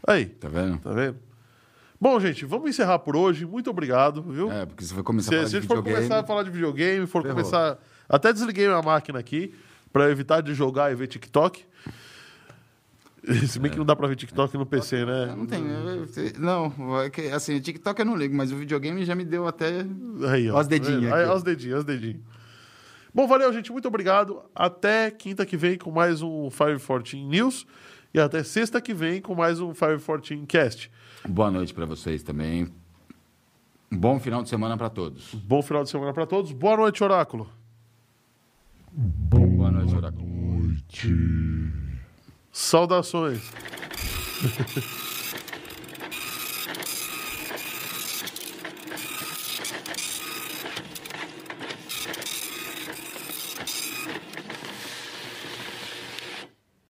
Aí, Tá vendo? tá vendo? Bom, gente, vamos encerrar por hoje. Muito obrigado, viu? É, porque você vai começar Se a a falar de gente for videogame. começar a falar de videogame, for Ferrou. começar. Até desliguei a máquina aqui pra evitar de jogar e ver TikTok. *laughs* Se bem que não dá pra ver TikTok no PC, né? Não tem. eu- Não, é que, assim, o TikTok eu não ligo, mas o videogame já me deu até. Aí, ó. Ó os dedinhos Aí, aqui. ó os dedinhos, ó os dedinhos. Bom, valeu, gente. Muito obrigado. Até quinta que vem com mais um 514 News. E até sexta que vem com mais um 514 Cast. Boa noite pra vocês também. Um bom final de semana pra todos. Bom final de semana pra todos. Boa noite, Oráculo. Boa noite, Oráculo. Noite. Saudações. *laughs*